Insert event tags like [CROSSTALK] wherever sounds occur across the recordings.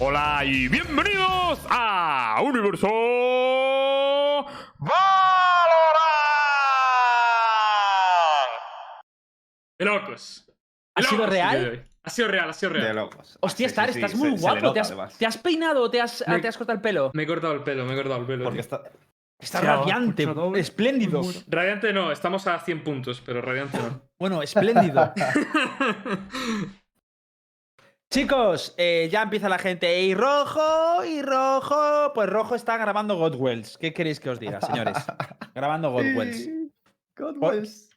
Hola y bienvenidos a Universo Valorant. De locos. ¿Ha De sido real? de. Ha sido real, ha sido De real. locos. Hostia, Sí, Star, sí, estás muy se guapo. nota, ¿Te, has, además. te has peinado o te has, Me- te has cortado el pelo? Me he cortado el pelo, me he cortado el pelo. Porque está. Está Sí, radiante, espléndido. Radiante no, estamos a 100 puntos, pero radiante no. Bueno, espléndido. [LAUGHS] Chicos, eh, ya empieza la gente. Y rojo, y rojo. Pues rojo está grabando Godwells. ¿Qué queréis que os diga, señores? [LAUGHS] grabando Godwells. Godwells.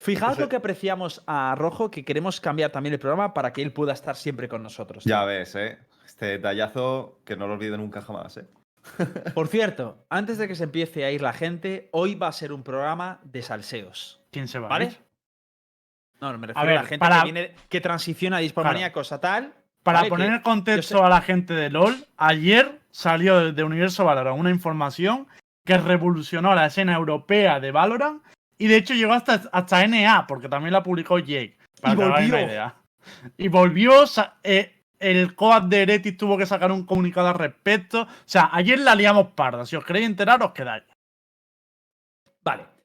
Fijaos Ese- lo que apreciamos a Rojo, que queremos cambiar también el programa para que él pueda estar siempre con nosotros. Ya ves, ¿eh? Este detallazo que no lo olvido nunca jamás, ¿eh? [LAUGHS] Por cierto, antes de que se empiece a ir la gente, hoy va a ser un programa de salseos. ¿Quién se va? ¿Vale? a ir? No, no, me refiero a, ver, la gente para- que viene, que transiciona a Dispomaníacos a tal. Para ¿vale? poner en contexto a la gente de LOL, ayer salió de Universo Valorant una información que revolucionó la escena europea de Valorant y de hecho llegó hasta, hasta NA, porque también la publicó Jake. Para Y que hagáis una volvió. idea. Y volvió, eh, el COAD de Eretis tuvo que sacar un comunicado al respecto. O sea, ayer la liamos parda. Si os queréis enterar, os quedáis. Vale.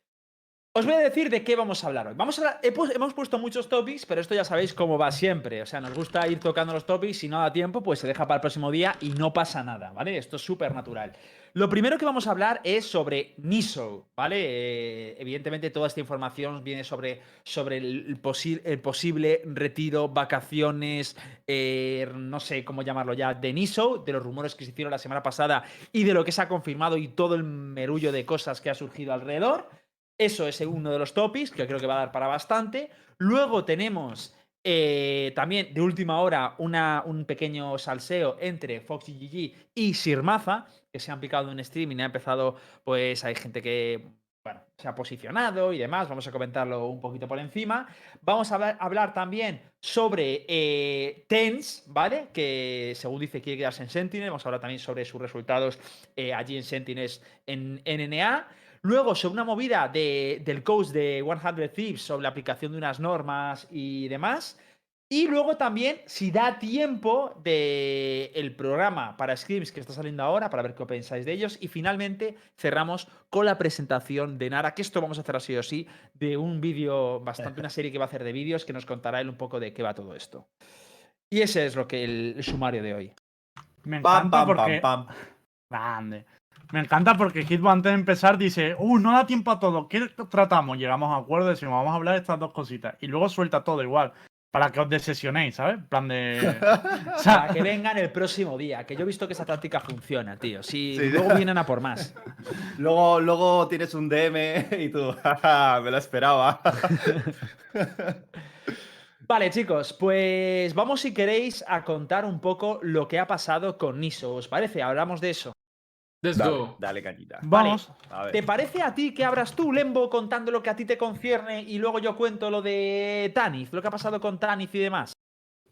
Os voy a decir de qué vamos a hablar hoy. Vamos a hablar- hemos puesto muchos topics, pero esto ya sabéis cómo va siempre. O sea, nos gusta ir tocando los topics. Si no da tiempo, pues se deja para el próximo día y no pasa nada, ¿vale? Esto es súper natural. Lo primero que vamos a hablar es sobre Niso, ¿vale? Eh, evidentemente toda esta información viene sobre, sobre el, posi- posible retiro, vacaciones, eh, no sé cómo llamarlo ya, de Niso, de los rumores que se hicieron la semana pasada y de lo que se ha confirmado y todo el merullo de cosas que ha surgido alrededor. Eso es uno de los topics que creo que va a dar para bastante. Luego tenemos eh, también de última hora un pequeño salseo entre Fox y GG y Sirmaza, que se han picado en streaming y ha empezado, pues hay gente que se ha posicionado y demás. Vamos a comentarlo un poquito por encima. Vamos a hablar, también sobre eh, TENS, ¿vale? Que según dice quiere quedarse en Sentinel. Vamos a hablar también sobre sus resultados eh, allí en Sentinels en NNA. Luego, sobre una movida de- del coach de 100 Thieves sobre la aplicación de unas normas y demás. Y luego también, si da tiempo, de el programa para Scrims que está saliendo ahora, para ver qué pensáis de ellos. Y finalmente cerramos con la presentación de Nara, que esto vamos a hacer así o sí, de un vídeo, bastante una serie que va a hacer de vídeos que nos contará él un poco de qué va todo esto. Y ese es lo que el, el sumario de hoy. Me Pam, encanta pam, porque. pam, pam. Grande. Me encanta porque Hitbo antes de empezar dice, uh, no da tiempo a todo, ¿qué tratamos? Llegamos a acuerdo, decimos, vamos a hablar de estas dos cositas. Y luego suelta todo igual, para que os desesionéis, ¿sabes? En plan de... [LAUGHS] O sea, Para que vengan el próximo día, que yo he visto que esa táctica funciona, tío. Si Sí. luego vienen a por más. [LAUGHS] Luego, luego tienes un DM y tú, [LAUGHS] "Jaja, me lo esperaba. Vale, chicos, pues vamos si queréis a contar un poco lo que ha pasado con Niso. ¿Os parece? Hablamos de eso. Let's dale, go. dale, cañita. vamos. A ver. ¿Te parece a ti que abras tú, Lembo, contando lo que a ti te concierne y luego yo cuento lo de Tanith, lo que ha pasado con Tanith y demás?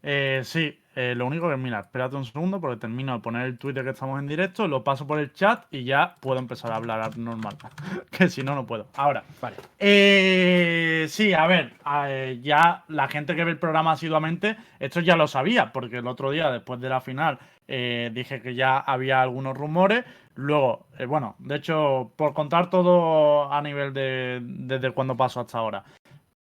Eh, sí, eh, lo único que, mira, espérate un segundo porque termino de poner el Twitter que estamos en directo, lo paso por el chat y ya puedo empezar a hablar normal. [LAUGHS] que si no, no puedo. Ahora, Vale. Eh, sí, a ver, eh, ya la gente que ve el programa asiduamente, esto ya lo sabía, porque el otro día, después de la final, eh, dije que ya había algunos rumores. Luego, bueno, de hecho, por contar todo a nivel de desde cuando pasó hasta ahora.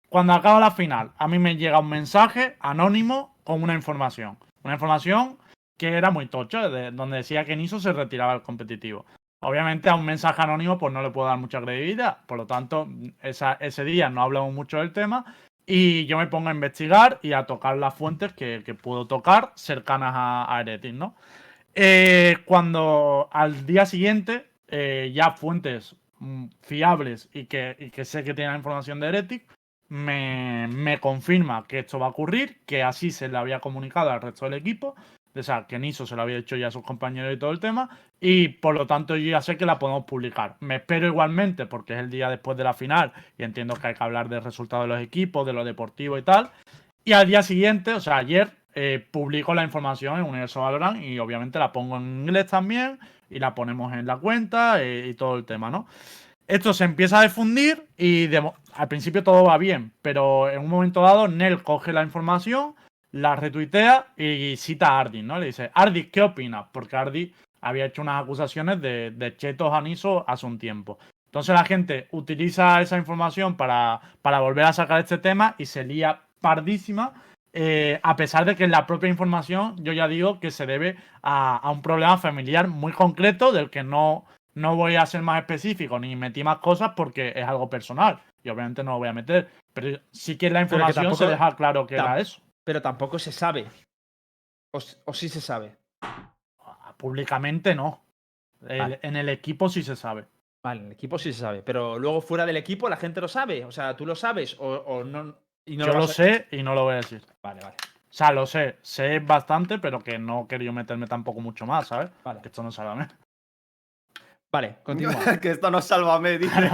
Cuando acaba la final, a mí me llega un mensaje anónimo con una información. Una información que era muy tocha, de- donde decía que Niso se retiraba del competitivo. Obviamente a un mensaje anónimo pues no le puedo dar mucha credibilidad, por lo tanto ese día no hablamos mucho del tema y yo me pongo a investigar y a tocar las fuentes que, que puedo tocar cercanas a, a Eretis, ¿no? Eh, cuando al día siguiente eh, ya fuentes mm, fiables y que, y que sé que tienen información de Heretic me, confirma que esto va a ocurrir, que así se le había comunicado al resto del equipo, o sea, que Niso se lo había hecho ya a sus compañeros y todo el tema, y por lo tanto yo ya sé que la podemos publicar. Me espero igualmente, porque es el día después de la final, y entiendo que hay que hablar del resultado de los equipos, de lo deportivo y tal, y al día siguiente, o sea, ayer, eh, publico la información en Universo Valorant y obviamente la pongo en inglés también y la ponemos en la cuenta eh, y todo el tema, ¿no? Esto se empieza a difundir y al principio todo va bien, pero en un momento dado Nel coge la información la retuitea y cita a Ardis, ¿no? Le dice, Ardis, ¿qué opinas? Porque Ardis había hecho unas acusaciones de, de chetos a Niso hace un tiempo. Entonces la gente utiliza esa información para, volver a sacar este tema y se lía pardísima, eh, a pesar de que la propia información yo ya digo que se debe a un problema familiar muy concreto del que no, no voy a ser más específico ni metí más cosas porque es algo personal y obviamente no lo voy a meter. Pero sí que la información tampoco- se deja claro que era eso. Pero tampoco se sabe. O, o sí se sabe. Públicamente no. El- Vale. En el equipo sí se sabe. Vale, en el equipo sí se sabe. Pero luego fuera del equipo la gente lo sabe. O sea, tú lo sabes o, o no. y no Yo lo sé y no lo voy a decir. Vale, vale. O sea, lo sé. Sé bastante, pero que no querido meterme tampoco mucho más, ¿sabes? Vale, Que esto no sabe a mí. Vale continúa. [LAUGHS] que esto no sálvame, dice.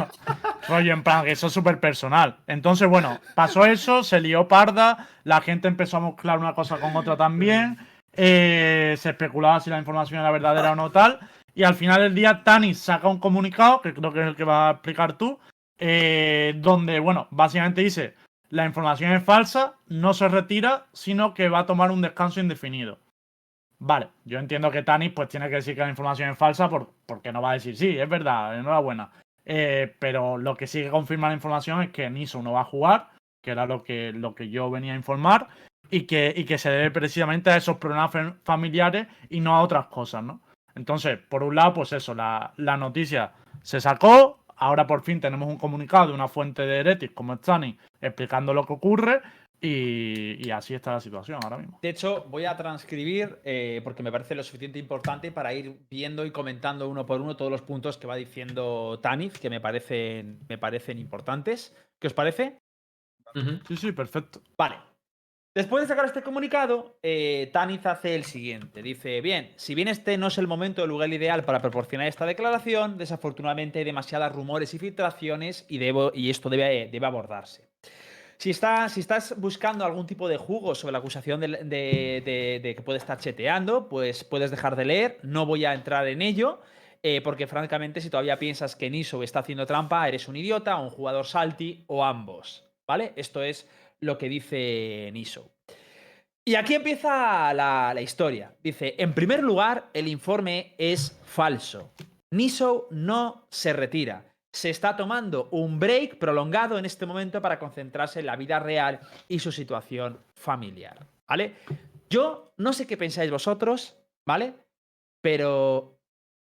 Rollo, en plan, que eso es súper personal. Entonces, bueno, pasó eso, se lió parda, la gente empezó a mezclar una cosa con otra también, eh, se especulaba si la información era verdadera o no tal, y al final del día Tanis saca un comunicado, que creo que es el que vas a explicar tú, eh, donde, bueno, básicamente dice, la información es falsa, no se retira, sino que va a tomar un descanso indefinido. Vale, yo entiendo que Tanis pues tiene que decir que la información es falsa por- porque no va a decir, sí, es verdad, enhorabuena. Eh, pero lo que sí que confirma la información es que Niso no va a jugar, que era lo que, lo que yo venía a informar, y que, y que se debe precisamente a esos problemas fa- familiares y no a otras cosas, ¿no? Entonces, por un lado, pues eso, la, la noticia se sacó, ahora por fin tenemos un comunicado de una fuente de Heretic como Stani explicando lo que ocurre, y, y así está la situación ahora mismo. De hecho, voy a transcribir eh, porque me parece lo suficiente importante para ir viendo y comentando uno por uno todos los puntos que va diciendo Tanith, que me parecen, me parecen importantes. ¿Qué os parece? Sí, sí, perfecto. Vale. Después de sacar este comunicado, eh, Tanith hace el siguiente. Dice, bien, si bien este no es el momento o el lugar ideal para proporcionar esta declaración, desafortunadamente hay demasiados rumores y filtraciones y, debo, y esto debe, debe abordarse. Si, está, si estás buscando algún tipo de jugo sobre la acusación de que puede estar cheteando, pues puedes dejar de leer. No voy a entrar en ello, eh, porque francamente, si todavía piensas que Niso está haciendo trampa, eres un idiota, un jugador salty o ambos. ¿Vale? Esto es lo que dice Niso. Y aquí empieza la, la historia. Dice, en primer lugar, el informe es falso. Niso no se retira. Se está tomando un break prolongado en este momento para concentrarse en la vida real y su situación familiar. ¿Vale? Yo no sé qué pensáis vosotros, ¿vale? Pero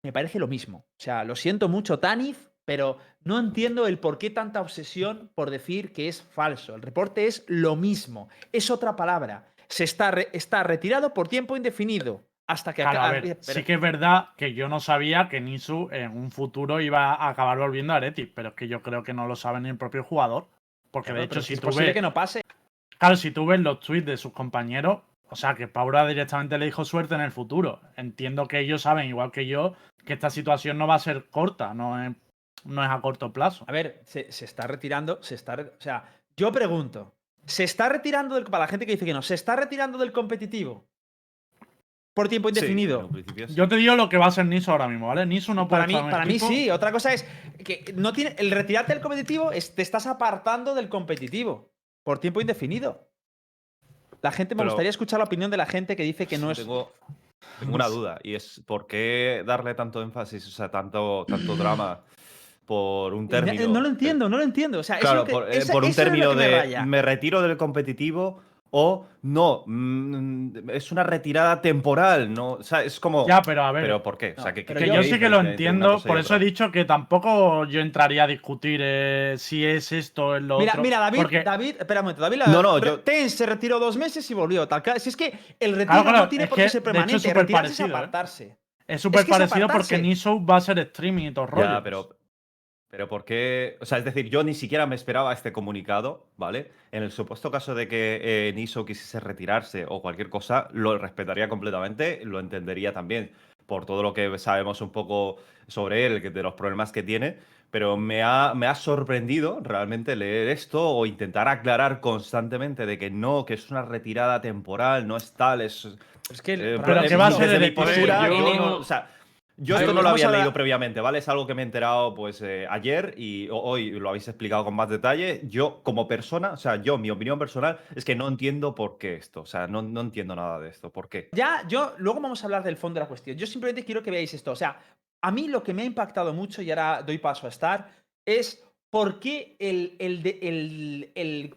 me parece lo mismo. O sea, lo siento mucho, Tanith, pero no entiendo el por qué tanta obsesión por decir que es falso. El reporte es lo mismo, es otra palabra. Se está, re- está retirado por tiempo indefinido. Hasta que Claro, a ver, sí que es verdad que yo no sabía que Nisu en un futuro iba a acabar volviendo a Aretis, pero es que yo creo que no lo sabe ni el propio jugador. Porque Claro, de hecho, si es tú posible ves, que no pase. claro, si tú ves los tweets de sus compañeros, o sea, que Paula directamente le dijo suerte en el futuro. Entiendo que ellos saben, igual que yo, que esta situación no va a ser corta, no es, no es a corto plazo. A ver, se, se está retirando, se está. O sea, yo pregunto, ¿se está retirando del. Para la gente que dice que no, ¿se está retirando del competitivo? Por tiempo indefinido. sí. Yo te digo lo que va a ser Nisu ahora mismo, ¿vale? Nisu no puede Para mí, para mí sí. Otra cosa es que no tiene. El retirarte del competitivo es, te estás apartando del competitivo. Por tiempo indefinido. La gente me Pero- gustaría escuchar la opinión de la gente que dice que no es. Tengo, tengo una duda y es ¿por qué darle tanto énfasis, o sea, tanto, tanto drama por un término? No, no lo entiendo, no lo entiendo. O sea, Claro, es lo que- por, eh, esa- por un eso es lo término que me de me retiro del competitivo o no, mm, es una retirada temporal, ¿no? O sea, es como... Ya, pero a ver. ¿Pero por qué? O sea, No, ¿qué- pero Que yo yo sí que lo entiendo, por eso he dicho que tampoco yo entraría a discutir eh, si es esto o es lo Mira, otro. mira, David, porque- David, espera un momento, David, la- No, no, yo- Ten se retiró dos meses y volvió. Tal, si es que el retiro Claro, claro, no tiene por qué ser de hecho, es permanente, retirarse es parecido, ¿eh? apartarse. Es súper que es parecido porque apartarse. Niso va a ser streaming y todo rollo. Ya, pero, pero ¿por qué? O sea, es decir, yo ni siquiera me esperaba este comunicado, ¿vale? En el supuesto caso de que eh, Niso quisiese retirarse o cualquier cosa, lo respetaría completamente, lo entendería también por todo lo que sabemos un poco sobre él, que- de los problemas que tiene, pero me ha, me ha sorprendido realmente leer esto o intentar aclarar constantemente de que no, que es una retirada temporal, no es tal, es... Es que eh, que va a ser el mi postura, yo- yo no- o sea, Yo esto no lo había a la- leído previamente, ¿vale? Es algo que me he enterado pues eh, ayer y ho- hoy lo habéis explicado con más detalle. Yo, como persona, o sea, yo, mi opinión personal es que no entiendo por qué esto. O sea, no, no entiendo nada de esto. ¿Por qué? Ya, yo, luego vamos a hablar del fondo de la cuestión. Yo simplemente quiero que veáis esto. O sea, a mí lo que me ha impactado mucho, y ahora doy paso a Star, es por qué el, el, el-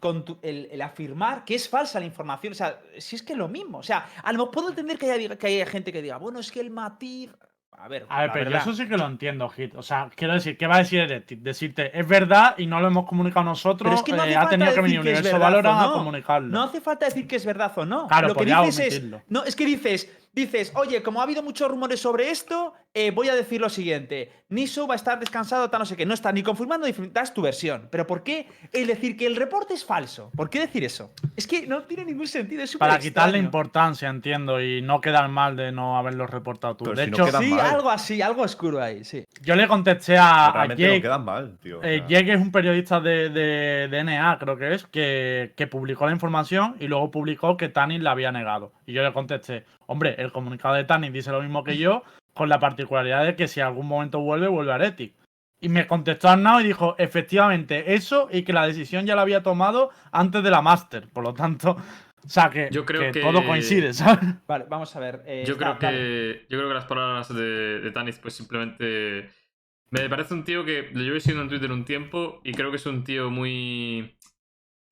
el afirmar que es falsa la información. O sea, si es que es lo mismo. O sea, a lo mejor puedo entender que haya, que haya gente que diga, bueno, es que el matiz. A ver, A ver, pero verdad. eso sí que lo entiendo, Hit. O sea, quiero decir, ¿qué va a decir Eretic? Decirte, es verdad y no lo hemos comunicado nosotros. Pero es que no eh, hace ha falta tenido que decir venir que Universo verdad o Valorant a no. comunicarlo. No hace falta decir que es verdad o no. Claro, lo que dices es. No, es que dices, dices, oye, como ha habido muchos rumores sobre esto, eh, voy a decir lo siguiente. Niso va a estar descansado, tal, no sé qué. No está ni confirmando ni das tu versión. Pero ¿por qué el decir que el reporte es falso? ¿Por qué decir eso? Es que no tiene ningún sentido. Es Para quitarle importancia, entiendo, y no quedar mal de no haberlo reportado tú. Pero de si hecho, Sí, mal. algo así, algo oscuro ahí, sí. yo le contesté a, a Realmente no Jake. quedan mal, tío. Eh. Jake es un periodista de, de, de NA, creo que es, que, que publicó la información y luego publicó que Tanis la había negado. Y yo le contesté, hombre, el comunicado de Tanis dice lo mismo que yo, con la particularidad de que si algún momento vuelve, vuelve a Aretic. Y me contestó Arnau y dijo, efectivamente, eso y que la decisión ya la había tomado antes de la Master. Por lo tanto, [LAUGHS] o sea, que, Yo creo que- todo coincide, ¿sabes? Vale, vamos a ver. eh, Yo está, creo dale. que yo creo que las palabras de, de Tanis pues simplemente me parece un tío que lo llevo siguiendo en Twitter un tiempo y creo que es un tío muy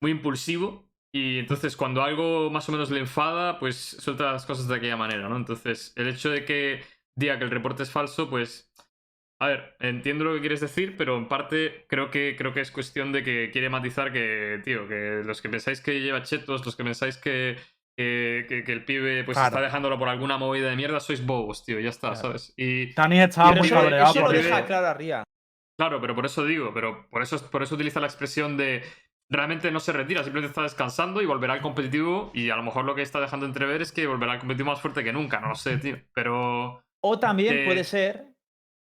muy impulsivo y entonces cuando algo más o menos le enfada pues suelta las cosas de aquella manera, ¿no? Entonces el hecho de que diga que el reporte es falso pues a ver, entiendo lo que quieres decir, pero en parte creo que, creo que es cuestión de que quiere matizar que, tío, que los que pensáis que lleva chetos, los que pensáis que, que, que- que el pibe pues Claro. está dejándolo por alguna movida de mierda, sois bobos, tío, ya está, Claro. ¿sabes? Y estaba muy eso, cabreado eso lo porque- deja claro a Ría. claro, pero por eso digo, pero por eso, por eso utiliza la expresión de realmente no se retira, simplemente está descansando y volverá al competitivo y a lo mejor lo que está dejando entrever es que volverá al competitivo más fuerte que nunca, no lo sé, tío, pero... O también Eh, puede ser.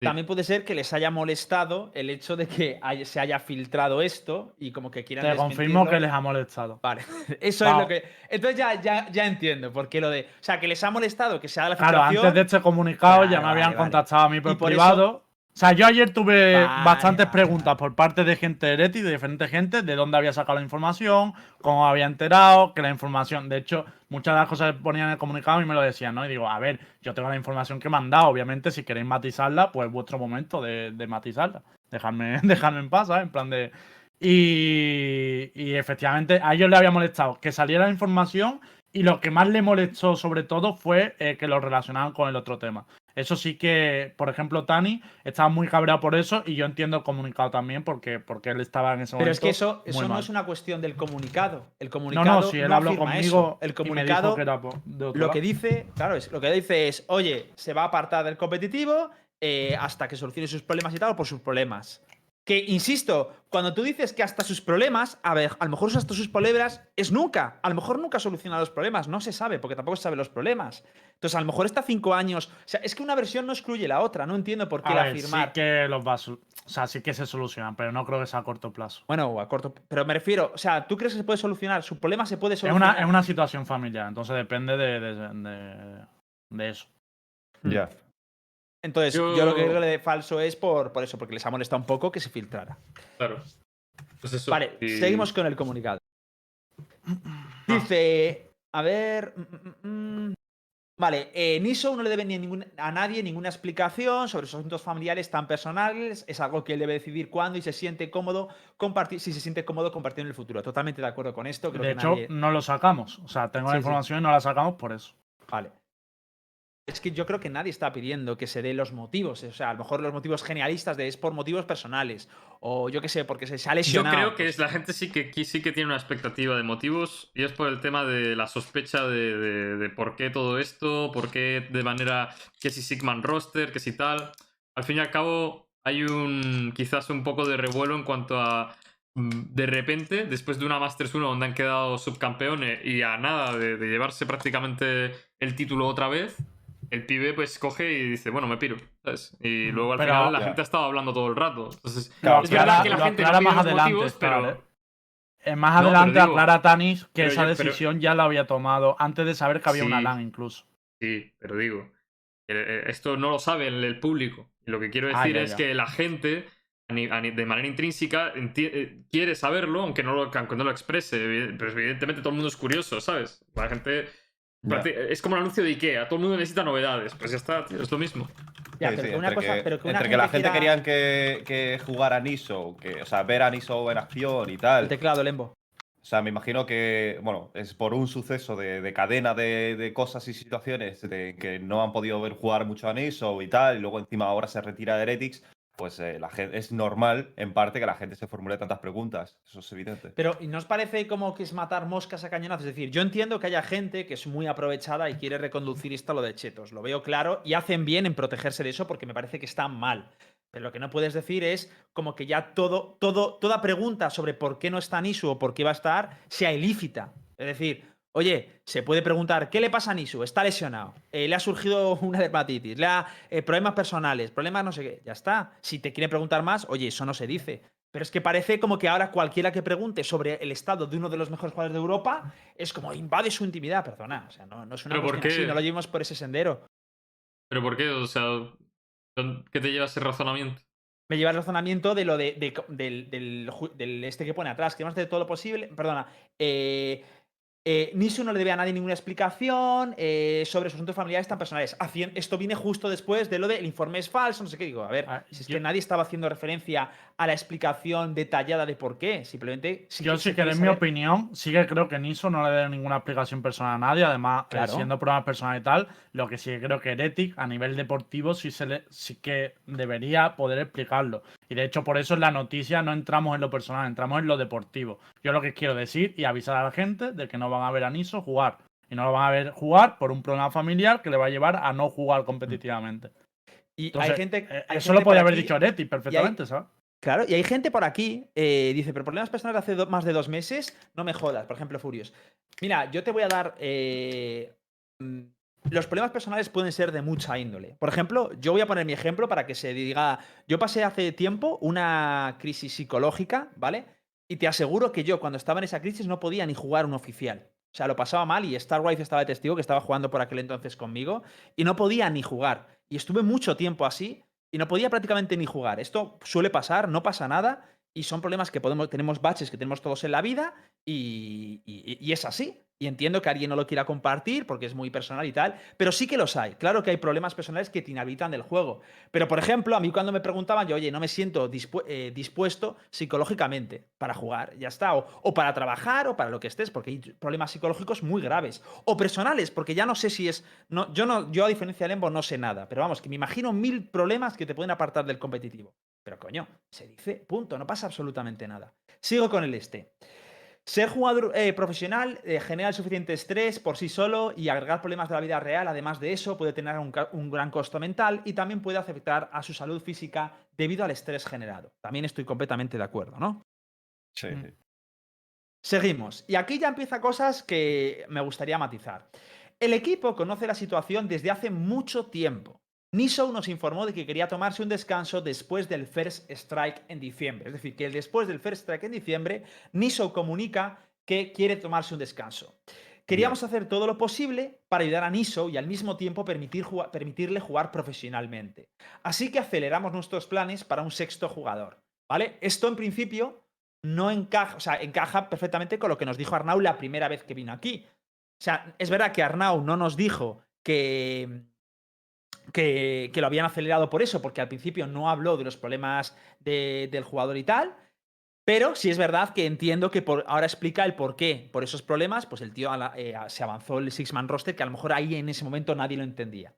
sí. También puede ser que les haya molestado el hecho de que hay- se haya filtrado esto y como que quieran Te confirmo que les ha molestado. Vale, [LAUGHS] eso es lo que. Entonces ya, ya, ya entiendo por qué lo de. O sea, que les ha molestado que se haga la Claro, filtración. antes de este comunicado ya me habían vale, vale. contactado a mí por, Y por privado. O sea, yo ayer tuve Vale, bastantes vale, preguntas vale. por parte de gente de Ereti, de diferentes gente, de dónde había sacado la información, cómo había enterado, que la información. De hecho, muchas de las cosas que ponían en el comunicado y me lo decían, ¿no? Y digo, a ver, yo tengo la información que me han dado. Obviamente, si queréis matizarla, pues es vuestro momento de, de matizarla. Dejadme, [LAUGHS] dejadme en paz, ¿sabes? En plan de. Y, y efectivamente, a ellos les había molestado que saliera la información y lo que más le molestó sobre todo fue eh, que lo relacionaban con el otro tema. Eso sí que, por ejemplo, Tani estaba muy cabreado por eso y yo entiendo el comunicado también porque, porque él estaba en ese Pero momento. es que eso, eso no es una cuestión del comunicado. El No, comunicado. no, si él habló afirma conmigo eso. El comunicado. que Lo lado. que dice, claro, es, lo que dice es, oye, se va a apartar del competitivo eh, hasta que solucione sus problemas y tal, o por sus problemas. Que, insisto, cuando tú dices que hasta sus problemas, a ver, a lo mejor hasta sus problemas es nunca. A lo mejor nunca soluciona los problemas, no se sabe, porque tampoco se sabe los problemas. Entonces, a lo mejor está cinco años. O sea, es que una versión no excluye la otra, no entiendo por qué A el ver, afirmar. sí que los va a O sea, sí que se solucionan, pero no creo que sea a corto plazo. Bueno, a corto. Pero me refiero, o sea, ¿tú crees que se puede solucionar? ¿Su problema se puede Es solucionar? una, es una situación familiar, entonces depende de, de, de- de eso. Ya. Entonces, yo... Yo- lo que creo de falso es por, por eso, porque les ha molestado un poco que se filtrara. Claro. Pues eso. Vale, y- seguimos con el comunicado. Dice, a ver. mm, mm, mm. Vale, eh, Niso no le debe ni a, ningún- a nadie ninguna explicación sobre sus asuntos familiares tan personales. Es algo que él debe decidir cuándo y se siente cómodo compartir, si se siente cómodo compartir en el futuro. Totalmente de acuerdo con esto. Creo de que hecho, nadie- no lo sacamos. O sea, tengo Sí, la sí. información y no la sacamos por eso. Vale. Es que yo creo que nadie está pidiendo que se dé los motivos. O sea, a lo mejor los motivos genialistas de es por motivos personales. O yo qué sé, porque se, se ha Yo lesionado. creo que es, la gente sí que, sí que tiene una expectativa de motivos y es por el tema de la sospecha de, de- de por qué todo esto, por qué de manera que si Sigman roster, que si tal. Al fin y al cabo hay un quizás un poco de revuelo en cuanto a mm, de repente, después de una Masters 1 donde han quedado subcampeones y a nada de, de llevarse prácticamente el título otra vez, el pibe pues coge y dice, bueno, me piro, ¿sabes? Y luego al Pero- final la Ya. gente ha estado hablando todo el rato. Entonces, Claro, es verdad que la gente no más adelante, motivos, pero... ¿eh? Eh, más No, adelante digo- aclara Tanis que pero esa yo- pero- decisión ya la había tomado antes de saber que había una Sí. LAN incluso. Sí, pero digo Eh, Esto no lo sabe el, el público. Lo que quiero Ah, decir ya, es ya. que la gente, de manera intrínseca, eh, quiere saberlo, aunque no, lo, aunque no lo exprese. Pero evidentemente todo el mundo es curioso, ¿sabes? La gente... Es como el anuncio de Ikea, todo el mundo necesita novedades. Pues ya está, tío, es lo mismo. Ya, Sí, pero sí, que una entre cosa, que, pero que una entre que la gente quiera- querían que, que jugara Niso, que, o sea, ver a Niso en acción y El tal. teclado, Lembo. O sea, me imagino que, bueno, es por un suceso de, de cadena de, de cosas y situaciones de que no han podido ver jugar mucho a Niso y tal, y luego encima ahora se retira de Heretics, pues eh, la gente, es normal, en parte, que la gente se formule tantas preguntas. Eso es evidente. Pero ¿y ¿no os parece como que es matar moscas a cañonazos? Es decir, yo entiendo que haya gente que es muy aprovechada y quiere reconducir esto a lo de chetos. Lo veo claro y hacen bien en protegerse de eso porque me parece que está mal. Pero lo que no puedes decir es como que ya todo, todo, toda pregunta sobre por qué no está Nisu o por qué va a estar sea ilícita. Es decir, oye, se puede preguntar, ¿qué le pasa a Nisu? Está lesionado, eh, le ha surgido [LAUGHS] una dermatitis, le ha eh, problemas personales, problemas no sé qué. Ya está. Si te quiere preguntar más, oye, eso no se dice. Pero es que parece como que ahora cualquiera que pregunte sobre el estado de uno de los mejores jugadores de Europa es como invade su intimidad, perdona. O sea, no, no es una ¿Pero por cuestión así, no lo llevemos por ese sendero. ¿Pero por qué? O sea, ¿dónde- ¿qué te lleva ese razonamiento? Me lleva el razonamiento de lo de, de del, del este que pone atrás, que vamos a hacer todo lo posible. Perdona. Eh, eh, Nisu no le debe a nadie ninguna explicación eh, sobre sus asuntos familiares tan personales. Esto viene justo después de lo del informe es falso, no sé qué. Digo, a ver, Ah, si es yo- que nadie estaba haciendo referencia a la explicación detallada de por qué. Simplemente. Yo que sí se que quiere en mi opinión, sí que creo que Niso no le dé ninguna explicación personal a nadie. Además, eh, Claro. siendo programa personal y tal, lo que sí que creo que Heretic a nivel deportivo sí, se le, sí que debería poder explicarlo. Y de hecho, por eso en la noticia no entramos en lo personal, entramos en lo deportivo. Yo lo que quiero decir y avisar a la gente de que no van a ver a Niso jugar. Y no lo van a ver jugar por un problema familiar que le va a llevar a no jugar competitivamente. Y Entonces, hay gente. eh, hay eso gente lo por podía haber aquí- dicho Heretic perfectamente, ¿sabes? Claro, y hay gente por aquí, eh, dice, pero problemas personales hace do- más de dos meses, no me jodas, por ejemplo, Furios. Mira, yo te voy a dar... eh, mm, los problemas personales pueden ser de mucha índole. Por ejemplo, yo voy a poner mi ejemplo para que se diga, yo pasé hace tiempo una crisis psicológica, ¿vale? Y te aseguro que yo cuando estaba en esa crisis no podía ni jugar un oficial. O sea, lo pasaba mal y Starwife estaba de testigo que estaba jugando por aquel entonces conmigo y no podía ni jugar. Y estuve mucho tiempo así y no podía prácticamente ni jugar. Esto suele pasar, no pasa nada y son problemas que podemos, tenemos baches que tenemos todos en la vida y, y- y es así. Y entiendo que alguien no lo quiera compartir porque es muy personal y tal, pero sí que los hay. Claro que hay problemas personales que te inhabitan del juego. Pero, por ejemplo, a mí cuando me preguntaban, yo, oye, no me siento eh, dispuesto psicológicamente para jugar, ya está. O, o para trabajar o para lo que estés, porque hay problemas psicológicos muy graves. O personales, porque ya no sé si es. No, yo, no, yo, a diferencia de Lembo, no sé nada. Pero vamos, que me imagino mil problemas que te pueden apartar del competitivo. Pero coño, se dice, punto, no pasa absolutamente nada. Sigo con el este. Ser jugador eh, profesional eh, genera el suficiente estrés por sí solo y agregar problemas de la vida real, además de eso, puede tener un, gran costo mental y también puede afectar a su salud física debido al estrés generado. También estoy completamente de acuerdo, ¿no? Sí, Mm. Seguimos. Y aquí ya empieza cosas que me gustaría matizar. El equipo conoce la situación desde hace mucho tiempo. Nisou nos informó de que quería tomarse un descanso después del First Strike en diciembre. Es decir, que después del First Strike en diciembre, Nisou comunica que quiere tomarse un descanso. Queríamos hacer todo lo posible para ayudar a Nisou y al mismo tiempo permitir permitirle jugar profesionalmente. Así que aceleramos nuestros planes para un sexto jugador. ¿Vale? Esto en principio no encaja, o sea, encaja perfectamente con lo que nos dijo Arnau la primera vez que vino aquí. O sea, es verdad que Arnau no nos dijo que, que, lo habían acelerado por eso, porque al principio no habló de los problemas de- del jugador y tal. Pero sí es verdad que entiendo que por, ahora explica el por qué. Por esos problemas, pues el tío eh, se avanzó el Six-Man roster, que a lo mejor ahí en ese momento nadie lo entendía.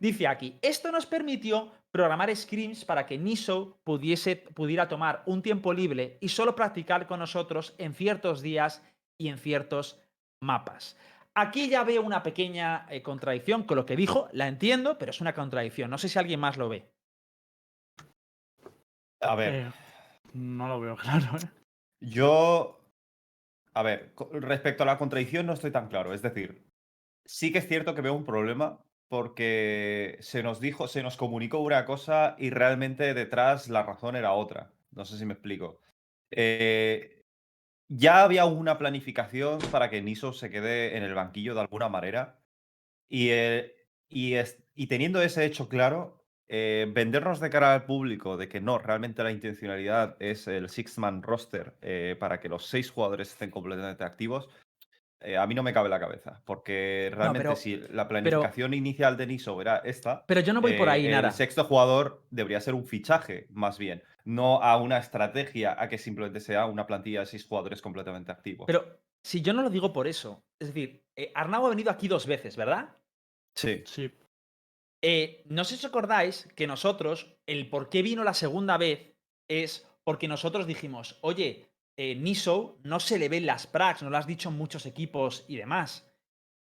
Dice aquí, esto nos permitió programar scrims para que Niso pudiese, pudiera tomar un tiempo libre y solo practicar con nosotros en ciertos días y en ciertos mapas. Aquí ya veo una pequeña eh, contradicción con lo que dijo, la entiendo, pero es una contradicción. No sé si alguien más lo ve. A ver, Eh, no lo veo [LAUGHS] claro, ¿eh? yo. A ver, respecto a la contradicción no estoy tan claro. Es decir, sí que es cierto que veo un problema porque se nos dijo, se nos comunicó una cosa y realmente detrás la razón era otra. No sé si me explico. Eh, ya había una planificación para que Niso se quede en el banquillo de alguna manera y, eh, y es- y teniendo ese hecho claro, eh, vendernos de cara al público de que no, realmente la intencionalidad es el six-man roster eh, para que los seis jugadores estén completamente activos, eh, a mí no me cabe la cabeza. Porque realmente pero- si la planificación inicial de Niso era esta, Pero yo no voy por ahí, el nada. sexto jugador debería ser un fichaje, más bien, no a una estrategia, a que simplemente sea una plantilla de seis jugadores completamente activos. Pero si yo no lo digo por eso. Es decir, eh, Arnau ha venido aquí dos veces, ¿verdad? sí. Sí. Eh, no sé si os acordáis que nosotros, el por qué vino la segunda vez es porque nosotros dijimos, oye, eh, Niso no se le ven las pracs, nos lo has dicho en muchos equipos y demás.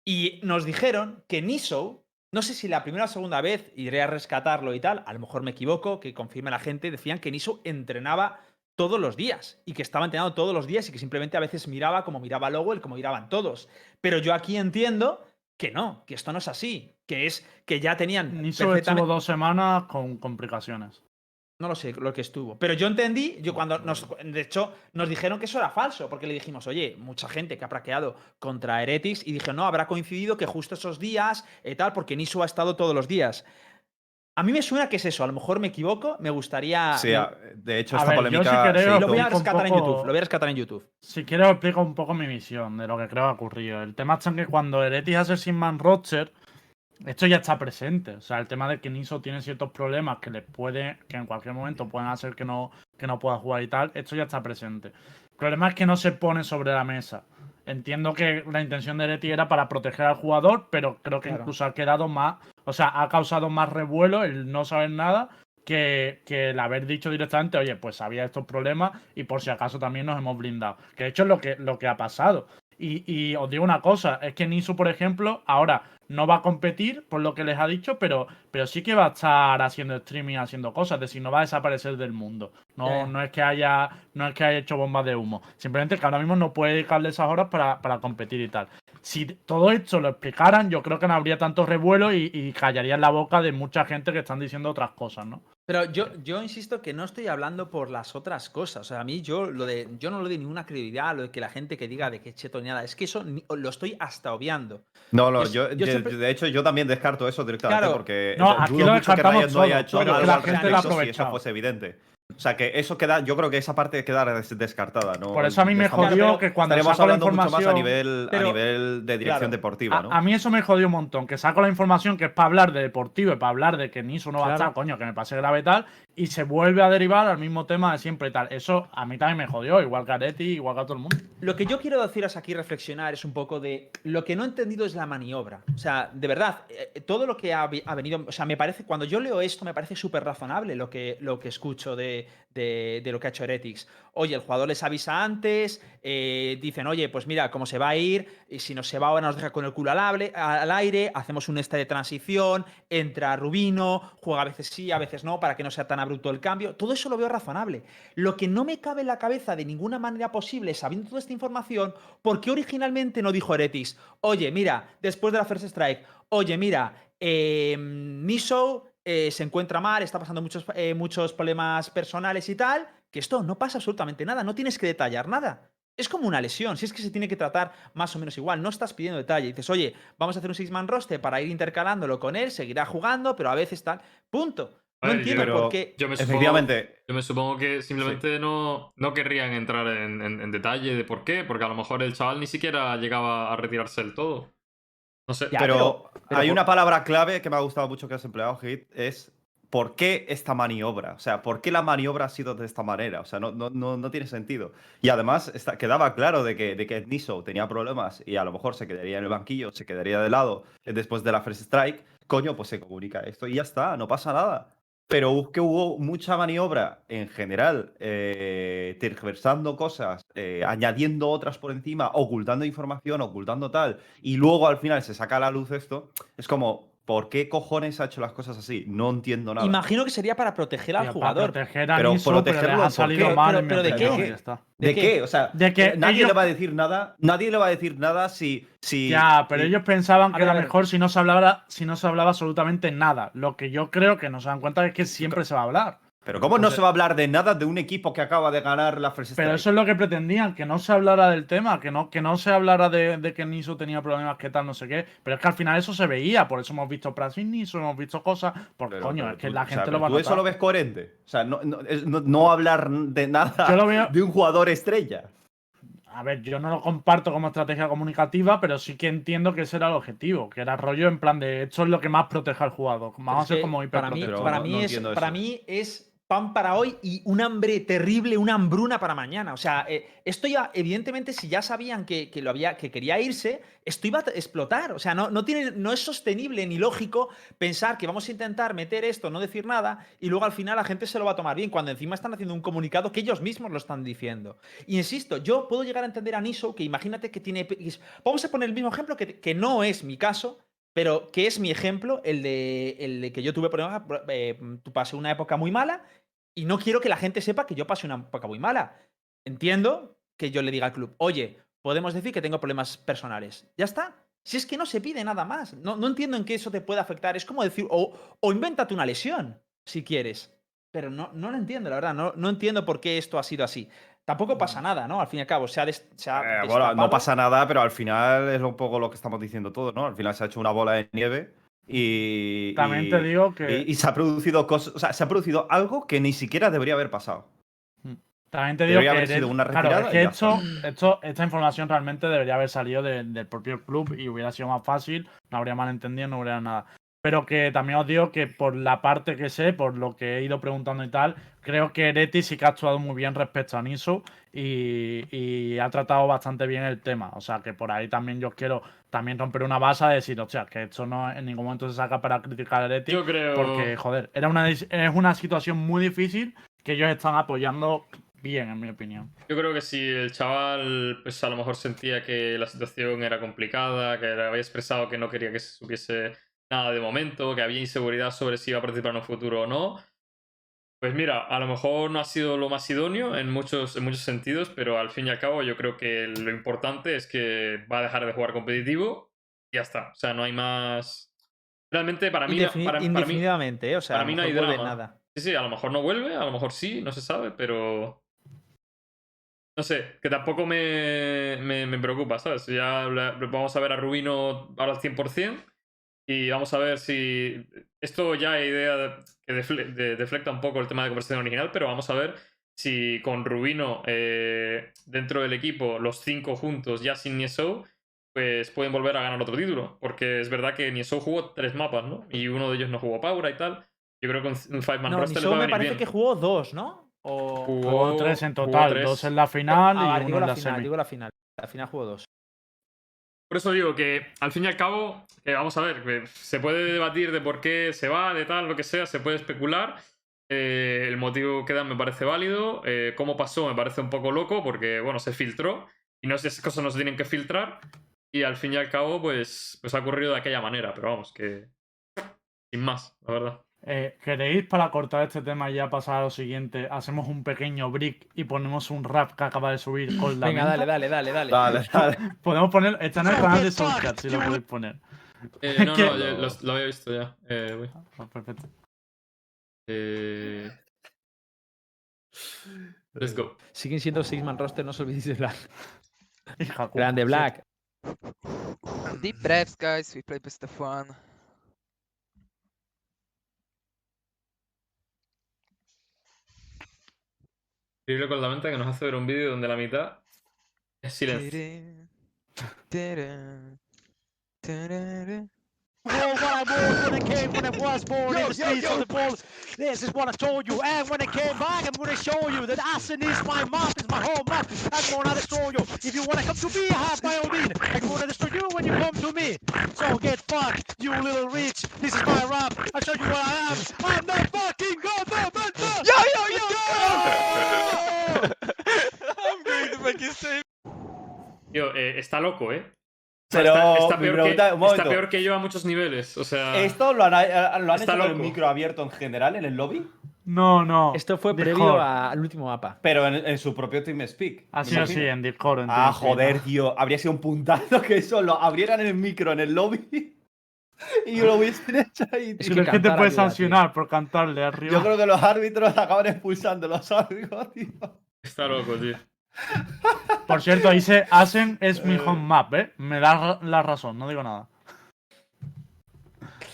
Y nos dijeron que Niso, no sé si la primera o segunda vez iré a rescatarlo y tal, a lo mejor me equivoco, que confirme la gente, decían que Niso entrenaba todos los días y que estaba entrenando todos los días y que simplemente a veces miraba como miraba Lowell, como miraban todos. Pero yo aquí entiendo que no, que esto no es así, que es que ya tenían Niso estuvo dos semanas con complicaciones. No lo sé lo que estuvo. Pero yo entendí, yo cuando nos. De hecho, nos dijeron que eso era falso, porque le dijimos, oye, mucha gente que ha praqueado contra Heretics, y dije, no, habrá coincidido que justo esos días, eh, tal, porque Nisu ha estado todos los días. A mí me suena que es eso, a lo mejor me equivoco, me gustaría. Sí, me- a- de hecho, esta ver, polémica. sí creo se lo voy a rescatar en YouTube, lo voy a rescatar en YouTube. Si quiero explico un poco mi visión de lo que creo que ha ocurrido. El tema en que cuando Heretic hace sin man roster, esto ya está presente. O sea, el tema de que Niso tiene ciertos problemas que le puede, que en cualquier momento pueden hacer que no, que no pueda jugar y tal, esto ya está presente. El problema es que no se pone sobre la mesa. Entiendo que la intención de Heretic era para proteger al jugador, pero creo que Claro. incluso ha quedado más, o sea, ha causado más revuelo el no saber nada que, que el haber dicho directamente, oye, pues había estos problemas y por si acaso también nos hemos blindado. Que de hecho es lo que, lo que ha pasado. Y, y os digo una cosa, es que Nisu, por ejemplo, ahora no va a competir por lo que les ha dicho, pero, pero sí que va a estar haciendo streaming, haciendo cosas, es decir, no va a desaparecer del mundo. No, no es que haya, no es que haya hecho bombas de humo. Simplemente que ahora mismo no puede dedicarle esas horas para, para competir y tal. Si todo esto lo explicaran, yo creo que no habría tanto revuelo y, y callarían la boca de mucha gente que están diciendo otras cosas, ¿no? Pero yo, yo insisto que no estoy hablando por las otras cosas. O sea, a mí yo lo de yo no le doy ninguna credibilidad a lo de que la gente que diga de que cheto ni nada. Es que eso ni- lo estoy hasta obviando. No, no, Yo- yo, yo de, siempre- de hecho, yo también descarto eso directamente Claro. porque No, dudo aquí lo mucho que Riot no haya hecho algo la al gente lo ha respecto si eso fuese evidente. O sea, que eso queda, yo creo que esa parte queda des- descartada, ¿no? Por eso a mí me Estamos- jodió que cuando saco la hablando mucho más a información... nivel, pero- a nivel de dirección claro, deportiva, A, ¿no? a mí eso me jodió un montón, que saco la información que es para hablar de deportivo y para hablar de que Niso no va a estar, coño, que me pase grave y tal, y se vuelve a derivar al mismo tema de siempre y tal. Eso a mí también me jodió, igual que a Areti, igual que a todo el mundo. Lo que yo quiero deciros aquí, reflexionar, es un poco de lo que no he entendido es la maniobra. O sea, de verdad, eh, todo lo que ha, ha venido. O sea, me parece, cuando yo leo esto, me parece súper razonable lo que, lo que escucho de, de- lo que ha hecho Heretics. Oye, el jugador les avisa antes, eh, dicen, oye, pues mira, cómo se va a ir, y si nos se va ahora nos deja con el culo al aire, hacemos un este de transición, entra Rubino, juega a veces sí, a veces no, para que no sea tan abrupto el cambio. Todo eso lo veo razonable. Lo que no me cabe en la cabeza de ninguna manera posible, sabiendo toda esta información, ¿por qué originalmente no dijo Heretics? Oye, mira, después de la First Strike, oye, mira, Niso eh, se encuentra mal, está pasando muchos, eh, muchos problemas personales y tal, que esto no pasa absolutamente nada, no tienes que detallar nada. Es como una lesión, si es que se tiene que tratar más o menos igual, no estás pidiendo detalle, dices, oye, vamos a hacer un six-man roster para ir intercalándolo con él, seguirá jugando, pero a veces tal, punto. No ver, entiendo pero- por qué. Yo me supongo, Efectivamente, yo me supongo que simplemente no, no querrían entrar en, en- en detalle de por qué, porque a lo mejor el chaval ni siquiera llegaba a retirarse del todo. No sé. Ya, pero, pero- pero hay por- una palabra clave que me ha gustado mucho que has empleado, Hit, es ¿por qué esta maniobra? O sea, ¿por qué la maniobra ha sido de esta manera? O sea, no, no, no, no tiene sentido. Y además está- quedaba claro de que, de que Niso tenía problemas y a lo mejor se quedaría en el banquillo, se quedaría de lado después de la First Strike. Coño, pues se comunica esto y ya está, no pasa nada. Pero que hubo mucha maniobra en general, eh, tergiversando cosas, eh, añadiendo otras por encima, ocultando información, ocultando tal, y luego al final se saca a la luz esto, es como, ¿por qué cojones ha hecho las cosas así? No entiendo nada. Imagino que sería para proteger al jugador. Para proteger a Pero Niso, pero protegerlo, les ha ¿por salido qué? mal Pero- pero ¿de qué? ¿De, ¿De qué? qué? O sea, De que nadie ellos- le va a decir nada, nadie le va a decir nada si... si Ya, pero si- ellos pensaban A que ver, era mejor si no se hablaba, si no se hablaba absolutamente nada. Lo que yo creo que no se dan cuenta es que siempre se va a hablar. Pero ¿cómo no Entonces- se va a hablar de nada de un equipo que acaba de ganar la Fresh Pero eso es lo que pretendían, que no se hablara del tema, que no, que no se hablara de, de que Niso tenía problemas, que tal, no sé qué. Pero es que al final eso se veía, por eso hemos visto Praxis Niso, hemos visto cosas. Porque, Pero- coño, pero es que tú- la o sea, gente lo va a ¿Tú eso lo ves coherente? O sea, no, no- no- no hablar de nada Yo lo veo- de un jugador estrella. A ver, yo no lo comparto como estrategia comunicativa, pero sí que entiendo que ese era el objetivo, que era rollo en plan de esto es lo que más protege al jugador. Vamos a ser como para mí, hiperprotectores. para no- mí no es, para mí es pan para hoy y un hambre terrible, una hambruna para mañana. O sea, eh, esto ya, evidentemente, si ya sabían que, que lo había, que quería irse, esto iba a explotar. O sea, no, no, tiene, no es sostenible ni lógico pensar que vamos a intentar meter esto, no decir nada, y luego al final la gente se lo va a tomar bien, cuando encima están haciendo un comunicado que ellos mismos lo están diciendo. Y insisto, yo puedo llegar a entender a Niso que imagínate que tiene. Vamos a poner el mismo ejemplo que, que no es mi caso, pero que es mi ejemplo, el de, el que yo tuve problemas, eh, tú pasé una época muy mala y no quiero que la gente sepa que yo pasé una época muy mala. Entiendo que yo le diga al club, oye, podemos decir que tengo problemas personales. Ya está. Si es que no se pide nada más. No, no entiendo en qué eso te puede afectar. Es como decir, o, o invéntate una lesión, si quieres. Pero no, no lo entiendo, la verdad. No, no entiendo por qué esto ha sido así. Tampoco pasa nada, ¿no? Al fin y al cabo, se ha, des- se ha Eh, bueno, no pasa nada, pero al final es un poco lo que estamos diciendo todos, ¿no? Al final se ha hecho una bola de nieve y. También y- te digo que. Y, y se ha producido cosas. O sea, se ha producido algo que ni siquiera debería haber pasado. También te digo Debería que, haber sido una claro, retirada es y que esto, esto- esta información realmente debería haber salido de- del propio club y hubiera sido más fácil, no habría malentendido, no habría nada. Pero que también os digo que por la parte que sé, por lo que he ido preguntando y tal, creo que Ereti sí que ha actuado muy bien respecto a Niso y, y ha tratado bastante bien el tema. O sea que por ahí también yo quiero también romper una base de decir, o sea, que esto no en ningún momento se saca para criticar a Ereti. Yo creo. Porque, joder, era una, es una situación muy difícil que ellos están apoyando bien, en mi opinión. Yo creo que si el chaval, pues a lo mejor sentía que la situación era complicada, que había expresado que no quería que se supiese nada de momento, que había inseguridad sobre si iba a participar en un futuro o no. Pues mira, a lo mejor no ha sido lo más idóneo en muchos, en muchos sentidos, pero al fin y al cabo yo creo que lo importante es que va a dejar de jugar competitivo y ya está. O sea, no hay más. Realmente para mí, para, para mí, indefinidamente, ¿eh? O sea, para mí no hay drama. nada. Sí, sí, a lo mejor no vuelve, a lo mejor sí, no se sabe, pero. No sé, que tampoco me, me, me preocupa, ¿sabes? Ya vamos a ver a Rubino ahora al 100% y vamos a ver si. Esto ya hay idea de- que defle- de- deflecta un poco el tema de conversación original, pero vamos a ver si con Rubino eh, dentro del equipo, los cinco juntos, ya sin Niesou, pues pueden volver a ganar otro título. Porque es verdad que Niesou jugó tres mapas, ¿no? Y uno de ellos no jugó Paura y tal. Yo creo que un Five Man No, roster a me parece bien. que jugó dos, ¿no? O... Jugó- Jugó tres en total, tres. dos en la final Ah, y uno digo en la la final, semi. digo la final. La final jugó dos. Por eso digo que al fin y al cabo, que vamos a ver, que se puede debatir de por qué se va, de tal, lo que sea, se puede especular. Eh, el motivo que dan me parece válido. eh, cómo pasó me parece un poco loco porque, bueno, se filtró. Y no sé, esas cosas no se tienen que filtrar. Y al fin y al cabo, pues, pues ha ocurrido de aquella manera. Pero vamos, que. Sin más, la verdad. Eh, ¿Queréis para cortar este tema y ya pasar a lo siguiente? Hacemos un pequeño break y ponemos un rap que acaba de subir [CLEARS THROAT] con la Venga, dale, dale, dale, dale. Dale, dale. [LAUGHS] Podemos poner, está en el canal de Soundcat si lo podéis poner. Eh, [LAUGHS] no, ¿Qué? no, ya lo, lo había visto ya. Eh, voy. Ah, perfecto. Eh, Let's go. Siguen siendo six man roster, no os olvidéis de Black. Hija, Grande. Black. Deep breaths, guys. We play best of one. Increíble con la mente que nos hace ver un vídeo donde la mitad es silencio. What I I I I told you. And when I came back, I'm gonna show you that is my map, my home map. I'm destroy you. If you wanna come to me, have by all means. I'm destroy you when you come to me. So get fucked, you little bitch. This is my rap. I'll show you what I am. I'm the fucking government. Yo, yo, yo, yo! I'm going to make you say. Tío, eh, está loco, ¿eh? Pero está, peor pregunta- que, está peor que yo a muchos niveles. O sea. ¿Esto lo han, lo han hecho con el micro abierto en general en el lobby? No, no. Esto fue Discord. previo a- al último mapa. Pero en, en su propio TeamSpeak. Así imagino. en Discord. en Ah, TeamSpeak, joder, ¿no? tío. Habría sido un puntazo [LAUGHS] que eso lo abrieran el micro en el lobby. [LAUGHS] Y lo hubiesen hecho ahí. Es que te cantar puedes ayuda, tío. sancionar por cantarle arriba. Yo creo que los árbitros acaban expulsándolos algo, [LAUGHS] tío. Está loco, tío. Por cierto, dice Asen es mi home map, ¿eh? Me da la razón, no digo nada.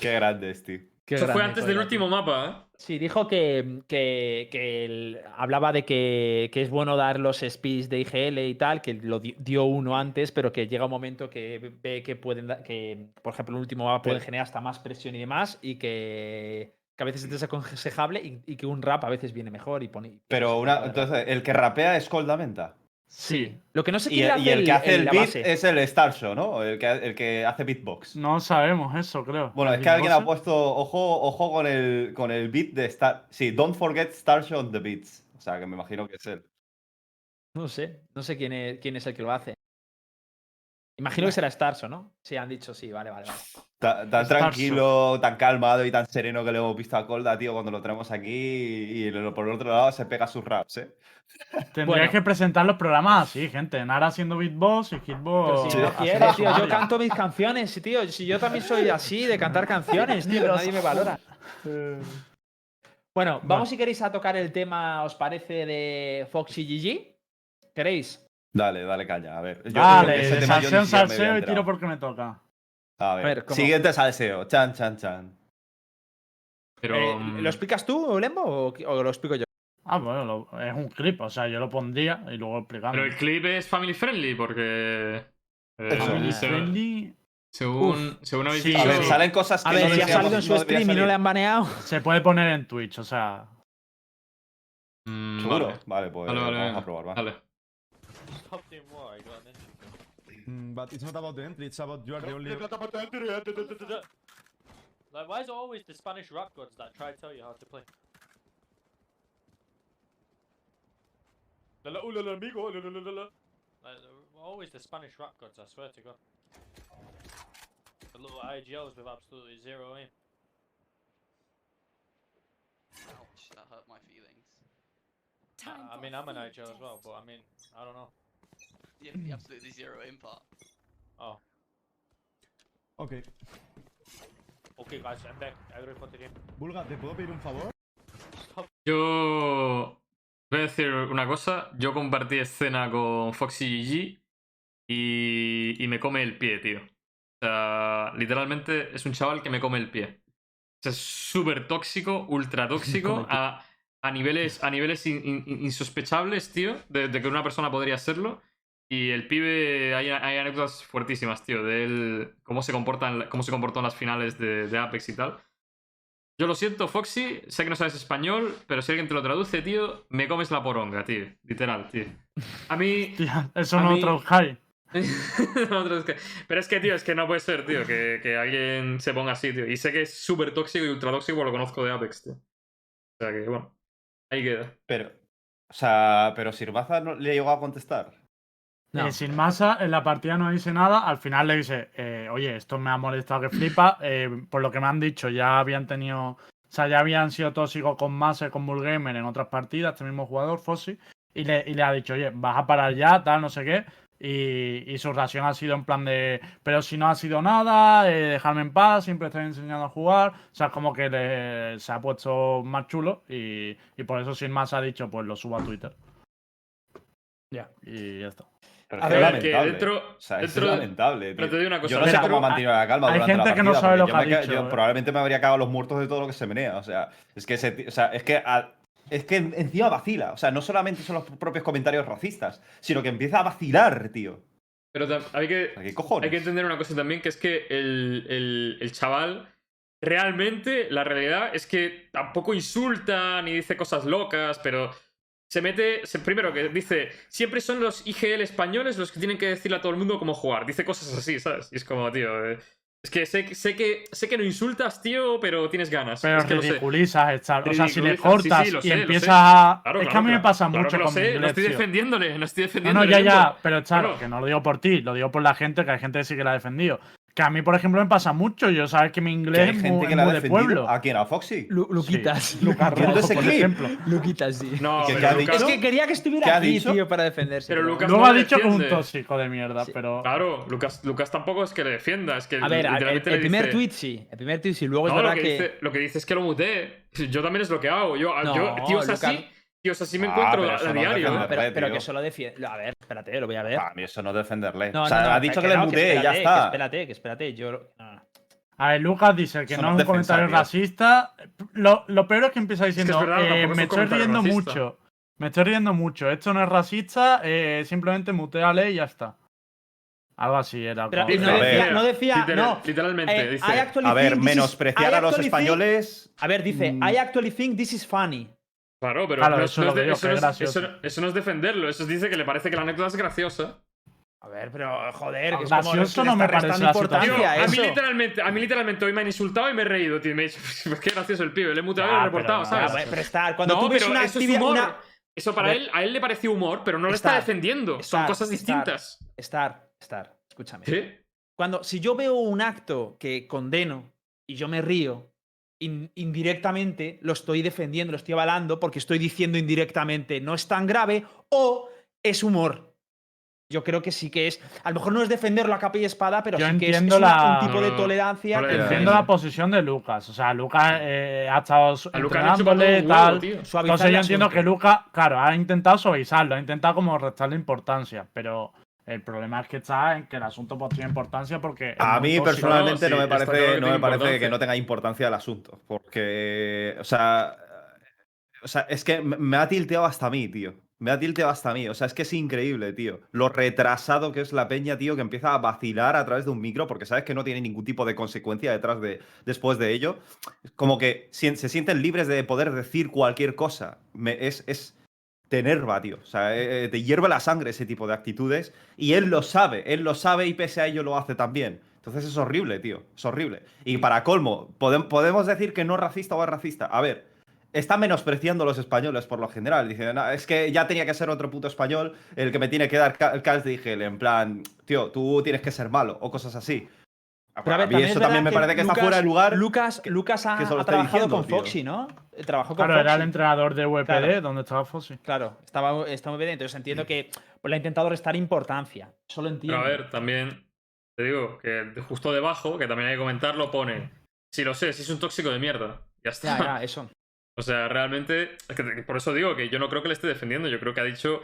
Qué grandes, tío. Qué Eso fue grande, antes del último mapa, ¿eh? Sí, dijo que, que, que él hablaba de que, que es bueno dar los speeds de IGL y tal, que lo di- dio uno antes, pero que llega un momento que ve que pueden que, por ejemplo, el último mapa pueden Pero- generar hasta más presión y demás, y que, que a veces es desaconsejable y, y que un rap a veces viene mejor y pone. Pero una, entonces, el que rapea es Coldamenta. Sí. Lo que no sé Y, quién y el que hace el, la beat base. es el Star Show, ¿no? El que, el que hace beatbox. No sabemos eso, creo. Bueno, es ¿El que alguien ha puesto ojo, ojo con el con el beat de Star. Sí, don't forget Star Show on the beats. O sea, que me imagino que es él. No sé, no sé quién es, quién es el que lo hace. Imagino que será Starso, ¿no? Sí, han dicho sí, vale, vale, vale. Ta- Tan, tranquilo, tan calmado y tan sereno que le hemos visto a Colda, tío, cuando lo tenemos aquí. Y, lo- por el otro lado se pega sus raps, ¿eh? Tendrías Bueno. que presentar los programas así, gente. Nara haciendo beatbox y Hitbox. si no quieres, tío, yo canto mis canciones, tío. Si yo también soy así, de cantar canciones, tío, pero nadie me valora. [LAUGHS] Bueno, vamos si queréis a tocar el tema, ¿os parece, de Foxy GG? ¿Queréis? Dale, dale caña, a ver. Yo Vale, de salseo en salseo y tiro porque me toca. A ver, siguiente salseo. Chan, chan, chan. Pero. Eh, mm, ¿Lo explicas tú, Lembo, o, o lo explico yo? Ah, bueno, lo- es un clip, o sea, yo lo pondría y luego explicamos. Pero el clip es family friendly porque. eh. Family se- friendly, según, según habéis Sí, dicho. A ver, sí. salen cosas que A no ver, si ha salido en su no stream y no le han baneado. se puede poner en Twitch, o sea. Mm, ¿Seguro? vale. Vale, pues Vale, vale, vamos a probar, va. Dale. Top team war, I got an entry. Mm, but it's not about the entry, it's about you are the only. Like, why is it always the Spanish rap gods that try to tell you how to play? Like, they're always the Spanish rap gods, I swear to God. The little IGLs with absolutely zero aim. Ouch, that hurt my feelings. I, I mean, I'm an IGL as well, but I mean, I don't know. The absolutely zero part. Oh, Ok. okay, guys, I'm back. I. Bulga, ¿te puedo pedir un favor? Yo. Voy a decir una cosa. Yo compartí escena con Foxy GG y, y me come el pie, tío. O sea, literalmente es un chaval que me come el pie. O sea, es súper tóxico, ultra tóxico, a, a niveles, a niveles in- in- insospechables, tío, de, de que una persona podría serlo. Y el pibe, hay, hay anécdotas fuertísimas, tío, de él, cómo se, comportan, cómo se comportó en las finales de, de Apex y tal. Yo lo siento, Foxy, sé que no sabes español, pero si alguien te lo traduce, tío, me comes la poronga, tío. Literal, tío. A mí... [LAUGHS] Tía, eso A [LAUGHS] no mí- que- Pero es que, tío, es que no puede ser, tío, que, que alguien se ponga así, tío. Y sé que es súper tóxico y ultra tóxico, lo conozco de Apex, tío. O sea que, bueno, ahí queda. Pero, o sea, pero Sirbaza no le llegó a contestar. No. Eh, sin masa, en la partida no dice nada. Al final le dice, eh, oye, esto me ha molestado que flipa. [LAUGHS] eh, por lo que me han dicho, ya habían tenido. O sea, ya habían sido tóxicos con Masa y con Bullgamer en otras partidas, este mismo jugador, Fossi. Y le, y le ha dicho, oye, vas a parar ya, tal, no sé qué. Y, y su reacción ha sido en plan de, pero si no ha sido nada, eh, dejarme en paz, siempre estoy enseñando a jugar. O sea, como que le- se ha puesto más chulo y, y por eso sin más ha dicho, pues lo subo a Twitter. Ya. Y ya está. Pero A es ver, es que lamentable. dentro- o sea, es dentro de- lamentable. Pero te digo una cosa. Yo no sé cómo ha mantenido la calma hay durante gente la que no partida, sabe lo que ha dicho, yo eh. probablemente me habría cagado los muertos de todo lo que se menea. O sea, es que, ese ti- o sea, es que a- es que encima vacila. O sea, no solamente son los propios comentarios racistas, sino que empieza a vacilar, tío. Pero hay que. Hay que entender una cosa también, que es que el, el- el chaval realmente, la realidad es que tampoco insulta ni dice cosas locas, pero se mete, se- primero que dice, siempre son los IGL españoles los que tienen que decirle a todo el mundo cómo jugar. Dice cosas así, ¿sabes? Y es como, tío, eh, es que sé, que- sé, que sé que no insultas, tío, pero tienes ganas. Pero es que lo ridiculizas estar. O sea, si le sí, cortas sí, lo y sé, lo empiezas a. Claro, es que a mí me pasa mucho lo con sé, lo estoy defendiéndole, no estoy No, defendiéndole. no, ya, Lembo. ya, pero Claro. que no lo digo por ti, lo digo por la gente, que hay gente que sí que la ha defendido. Que a mí, por ejemplo, me pasa mucho. Yo sabes que mi Que inglés hay es gente muy, que la ha muy de pueblo. ¿A quién? ¿A Foxy? Lu- Luquitas. Lucas ¿Quién Rojo, es ese por ejemplo. Luquitas, sí. No, ¿Qué- pero qué ha Lucas- Es que quería que estuviera ¿Qué ha aquí, dicho? tío, para defenderse. Pero Lucas Luego no ha dicho que es un tóxico de mierda, pero. Claro, Lucas, Lucas tampoco es que le defienda, es que A ver, el, primer dice- tweet sí. El primer tweet sí. Luego es No, lo verdad que, que. dice, lo que dice es que lo mutee. Yo también es lo que hago. Yo, No, yo tíos Lucas- así, tíos así me Ah, encuentro a, a no diario. ¿eh? Pero, pero que solo defiende. A ver, espérate, lo voy a ver. A mí eso no es defenderle. No, o sea, no, no, ha dicho que, que le y ya está. Que espérate, que espérate. Yo. A ver, Lucas dice que Eso no es un comentario defensa, racista. Lo, lo peor es que empieza diciendo, eh, es me estoy riendo racista". mucho. Me estoy riendo mucho. Esto no es racista, eh, simplemente muteale y ya está. Algo así era. Pero como- no decía, no decía. Literal- no. Literalmente, Eh, dice. A ver, menospreciar a los españoles. A ver, dice, Mm. I actually think this is funny. Claro, pero Claro, no, eso no es de- digo, eso no es es- gracioso. eso no- eso no es defenderlo, eso dice que le parece que la anécdota es graciosa. A ver, pero joder, que es Gracioso como está no me parece importancia a mí literalmente, a mí literalmente hoy me han insultado y me he reído, tío. Me he dicho, [LAUGHS] pues qué gracioso el pibe, le he muteado y lo he reportado, pero- ¿sabes? Ah, pero estar, cuando no, tú ves pero una eso es humor. Una... Eso para él, a él le pareció humor, pero no lo está Estar, defendiendo. Son cosas distintas. Estar, estar, escúchame. ¿Sí? Cuando, si yo veo un acto que condeno y yo me río, in- indirectamente lo estoy defendiendo, lo estoy avalando porque estoy diciendo indirectamente no es tan grave o es humor. Yo creo que sí que es. A lo mejor no es defenderlo a capa y espada, pero Yo sí que es, entiendo es una- la- un tipo de tolerancia. defiendo. Entiendo la posición de Lucas. O sea, Lucas eh, ha estado entrenándole un tal. huevo, Entonces yo entiendo que Lucas, claro, ha intentado suavizarlo, ha intentado como restarle importancia, pero el problema es que está en que el asunto pues tiene importancia porque... A mí personalmente sí, no me está claro parece, no me parece que no tenga importancia el asunto. Porque, o sea, o sea, es que me me ha tilteado hasta a mí, tío. Me ha tilteado hasta a mí. O sea, es que es increíble, tío. Lo retrasado que es la peña, tío, que empieza a vacilar a través de un micro porque sabes que no tiene ningún tipo de consecuencia detrás de, después de ello. Como que se sienten libres de poder decir cualquier cosa. Me- es, es, te enerva, tío. O sea, eh, eh, te hierve la sangre ese tipo de actitudes. Y él lo sabe, él lo sabe y pese a ello lo hace también. Entonces es horrible, tío. Es horrible. Y para colmo, podem- podemos decir que no es racista o es racista. A ver, está menospreciando a los españoles por lo general. Dice, "No, es que ya tenía que ser otro puto español el que me tiene que dar el calz de IGL. En plan, tío, tú tienes que ser malo o cosas así. Pero a ver, mí también eso es también me parece que Lucas- está fuera de lugar. Lucas, Lucas ha, que trabajado diciendo, con tío. Foxy, ¿no? Trabajó con Claro, era el Foxy. entrenador de UPD Claro. donde estaba Fossi. Claro, estaba, está muy bien. Entonces entiendo que pues, le ha intentado restar importancia. Eso lo Pero entiendo. a ver, también te digo que justo debajo, que también hay que comentarlo, pone. Si lo sé, si es un tóxico de mierda. Ya está. Ya, ya, eso. [LAUGHS] O sea, realmente. es que por eso digo que yo no creo que le esté defendiendo. Yo creo que ha dicho.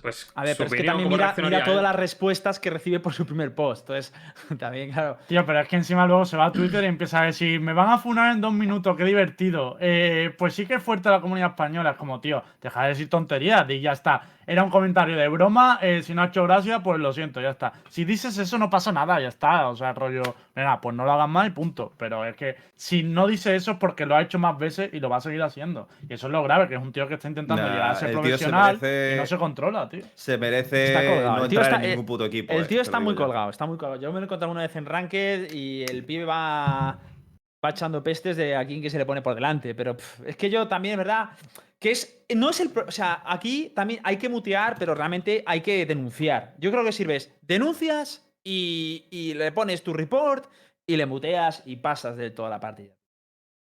Pues. A ver, su pero es que opinión, también mira, mira todas él. las respuestas que recibe por su primer post. Entonces, [LAUGHS] también, claro. Tío, pero es que encima luego se va a Twitter y empieza a decir, me van a funar en dos minutos, qué divertido. Eh, pues sí que es fuerte la comunidad española. Es como, tío, deja de decir tonterías y ya está. Era un comentario de broma, eh, si no ha hecho gracia, pues lo siento, ya está. Si dices eso no pasa nada, ya está. O sea, rollo, venga, pues no lo hagas más y punto. Pero es que si no dice eso es porque lo ha hecho más veces y lo va a seguir haciendo. Y eso es lo grave, que es un tío que está intentando Nah, llegar a ser se profesional merece- y no se controla, tío. Se merece Está colgado. no El tío entrar está- en ningún eh, puto equipo. El eh, tío te está muy colgado, está muy colgado. Yo me lo he encontrado una vez en Ranked y el pibe va, va echando pestes de a quién que se le pone por delante. Pero pff, es que yo también, es verdad, que es. No es el. O sea, aquí también hay que mutear, pero realmente hay que denunciar. Yo creo que sirves. Denuncias y, y le pones tu report y le muteas y pasas de toda la partida.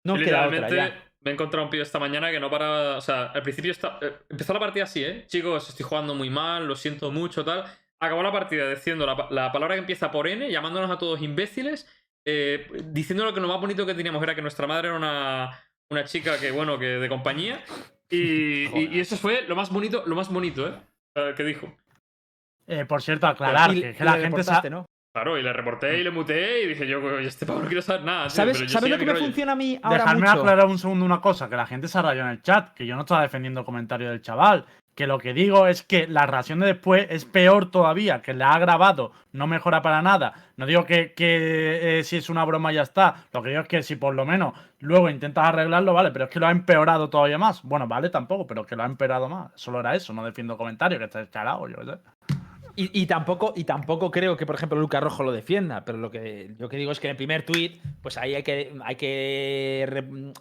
No queda otra literalmente ya. Me he encontrado un pibe esta mañana que no para. O sea, al principio está, eh, empezó la partida así, ¿eh? Chicos, estoy jugando muy mal, lo siento mucho, tal. Acabó la partida diciendo la, la palabra que empieza por N, llamándonos a todos imbéciles, eh, diciendo que lo más bonito que teníamos era que nuestra madre era una, una chica que, bueno, que de compañía. [LAUGHS] Y, y- y eso fue lo más bonito, lo más bonito, ¿eh? Que dijo. Eh, por cierto, aclarar Y- que, la gente ¿no? Claro, y le reporté y le muteé y dije yo, "Oye, este pavo no quiero saber nada. tío, ¿Sabes, pero yo ¿sabes sigo lo que me rollo". funciona a mí ahora Dejadme mucho? aclarar un segundo una cosa, que la gente se rayó en el chat, que yo no estaba defendiendo comentarios del chaval, que lo que digo es que la reacción de después es peor todavía, que la ha grabado, no mejora para nada. No digo que, que, eh, si es una broma ya está, lo que digo es que si por lo menos luego intentas arreglarlo, vale, pero es que lo ha empeorado todavía más. Bueno, vale tampoco, pero que lo ha empeorado más. Solo era eso, no defiendo comentarios, que está chalado, yo qué sé. Y, y tampoco, y tampoco creo que, por ejemplo, Lucas Rojo lo defienda, pero lo que yo que digo es que en el primer tuit, pues ahí hay que, hay que,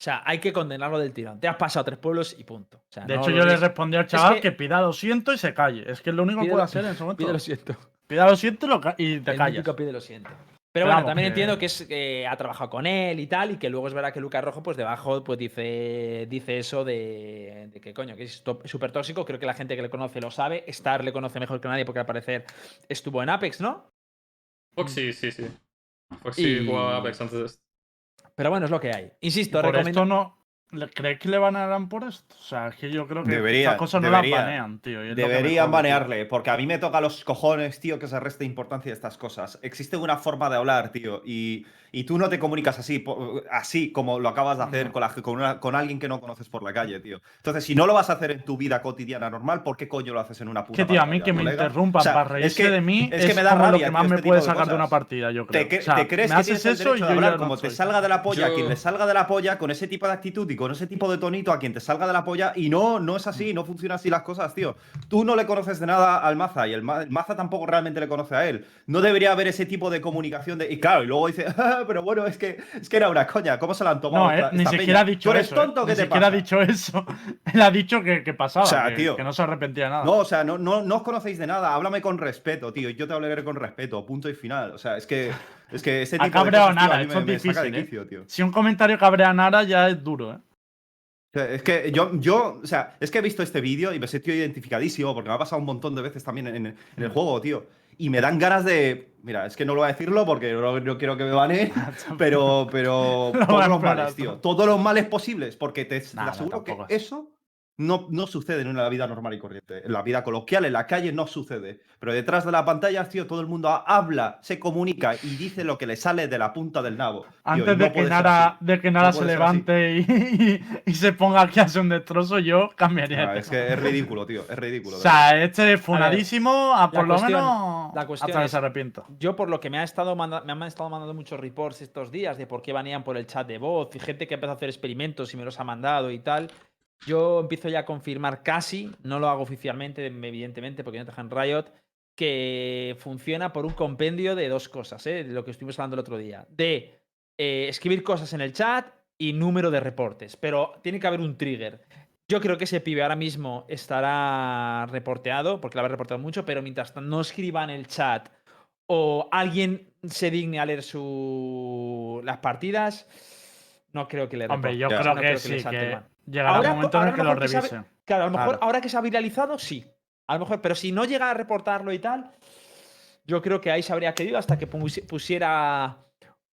o sea, hay que condenarlo del tirón. Te has pasado tres pueblos y punto. O sea, De no hecho, yo le respondí al chaval que... que- pida lo siento y se calle. Es que es lo único que puede hacer en ese [LAUGHS] momento. Pide lo siento. Pida lo siento y lo ca- y te el callas. pide lo siento. Pero Pero bueno, vamos, también que- entiendo que es que ha trabajado con él y tal, y que luego es verdad que Lucas Rojo, pues debajo, pues dice, dice eso de, de que coño, que es súper tóxico. Creo que la gente que le conoce lo sabe. Star le conoce mejor que nadie porque al parecer estuvo en Apex, ¿no? Foxy, sí, sí. Foxy Y- jugaba Apex antes de esto. Pero bueno, es lo que hay. Insisto, Por esto no. ¿Le- ¿Crees que le banearán por esto? O sea, es que yo creo que Deberían, estas cosas no deberían. las banean, tío. es me Deberían banearle, porque a mí me toca los cojones, tío, que se reste importancia a estas cosas. Existe una forma de hablar, tío, y, y tú no te comunicas así, así como lo acabas de hacer No. con, la- con, una- con alguien que no conoces por la calle, tío. Entonces, si no lo vas a hacer en tu vida cotidiana normal, ¿por qué coño lo haces en una puta Que tío, a mí que me colega? interrumpan O sea, para es reírse que- de mí es que me da como lo rabia, que tío, más me este puede tipo de sacar de una partida, yo creo. ¿Te, cre- O sea, te crees me que haces eso y yo hablar ya como te salga de la polla, Yo- quien le salga de la polla, con ese tipo de actitud y con ese tipo de tonito a quien te salga de la polla? Y no, no es así, no funciona así las cosas, tío. Tú no le conoces de nada al Maza y el, Ma- el Maza tampoco realmente le conoce a él. No debería haber ese tipo de comunicación de... Y claro, y luego dice, [LAUGHS] "Ah, pero bueno, es que, es que era una coña, ¿cómo se la han tomado? No, eh, ni esta siquiera peña? ha dicho ¿Tú eres eso. tonto eh, qué ni te siquiera ha dicho eso. [LAUGHS] Él ha dicho que, que pasaba, O sea, que, tío. que no se arrepentía de nada. No, o sea, no, no, no os conocéis de nada. Háblame con respeto, tío. Yo te hablaré con respeto, punto y final. O sea, es que, es que ese Ha tipo de cabreado cosas, tío, nada, esto me, es me saca de difícil, ¿eh? quicio, tío. Si un comentario cabrea a Nara ya es duro, ¿eh? Es que yo, yo, o sea, es que he visto este vídeo y me he sentido identificadísimo porque me ha pasado un montón de veces también en, en el juego, tío. Y me dan ganas de. Mira, es que no lo voy a decirlo porque no, no quiero que me baneen, [LAUGHS] pero, pero [LAUGHS] Lo todos los males, tío. todo. Todos los males posibles, porque te, te Nah, no, aseguro que eso no, no sucede en la vida normal y corriente. En la vida coloquial, en la calle, no sucede. Pero detrás de la pantalla, tío, todo el mundo ha- habla, se comunica y dice lo que le sale de la punta del nabo. Tío, Antes no de, que de No se levante y, y- [LAUGHS] y se ponga aquí a hacer un destrozo, yo cambiaría. Ah, es que es ridículo, tío. Es ridículo. O sea, este es funadísimo, a por lo cuestión- menos la cuestión hasta que es- se arrepienta. Yo, por lo que me, ha estado manda- me han estado mandando muchos reports estos días de por qué banean por el chat de voz y gente que empezó a hacer experimentos y me los ha mandado y tal. Yo empiezo ya a confirmar casi, no lo hago oficialmente, evidentemente, porque no te dejan Riot, que funciona por un compendio de dos cosas, ¿eh? de lo que estuvimos hablando el otro día. De eh, escribir cosas en el chat y número de reportes. Pero tiene que haber un trigger. Yo creo que ese pibe ahora mismo estará reporteado, porque lo habrá reportado mucho, pero mientras no escriba en el chat o alguien se digne a leer su... las partidas, no creo que le Hombre, reporte. yo Ya. creo No que creo que sí, que. Llegará Ahora- un momento en el que lo que revise. Claro, a lo mejor Claro. ahora que se ha viralizado, sí. A lo mejor, pero si no llega a reportarlo y tal, yo creo que ahí se habría querido hasta que pusi- pusiera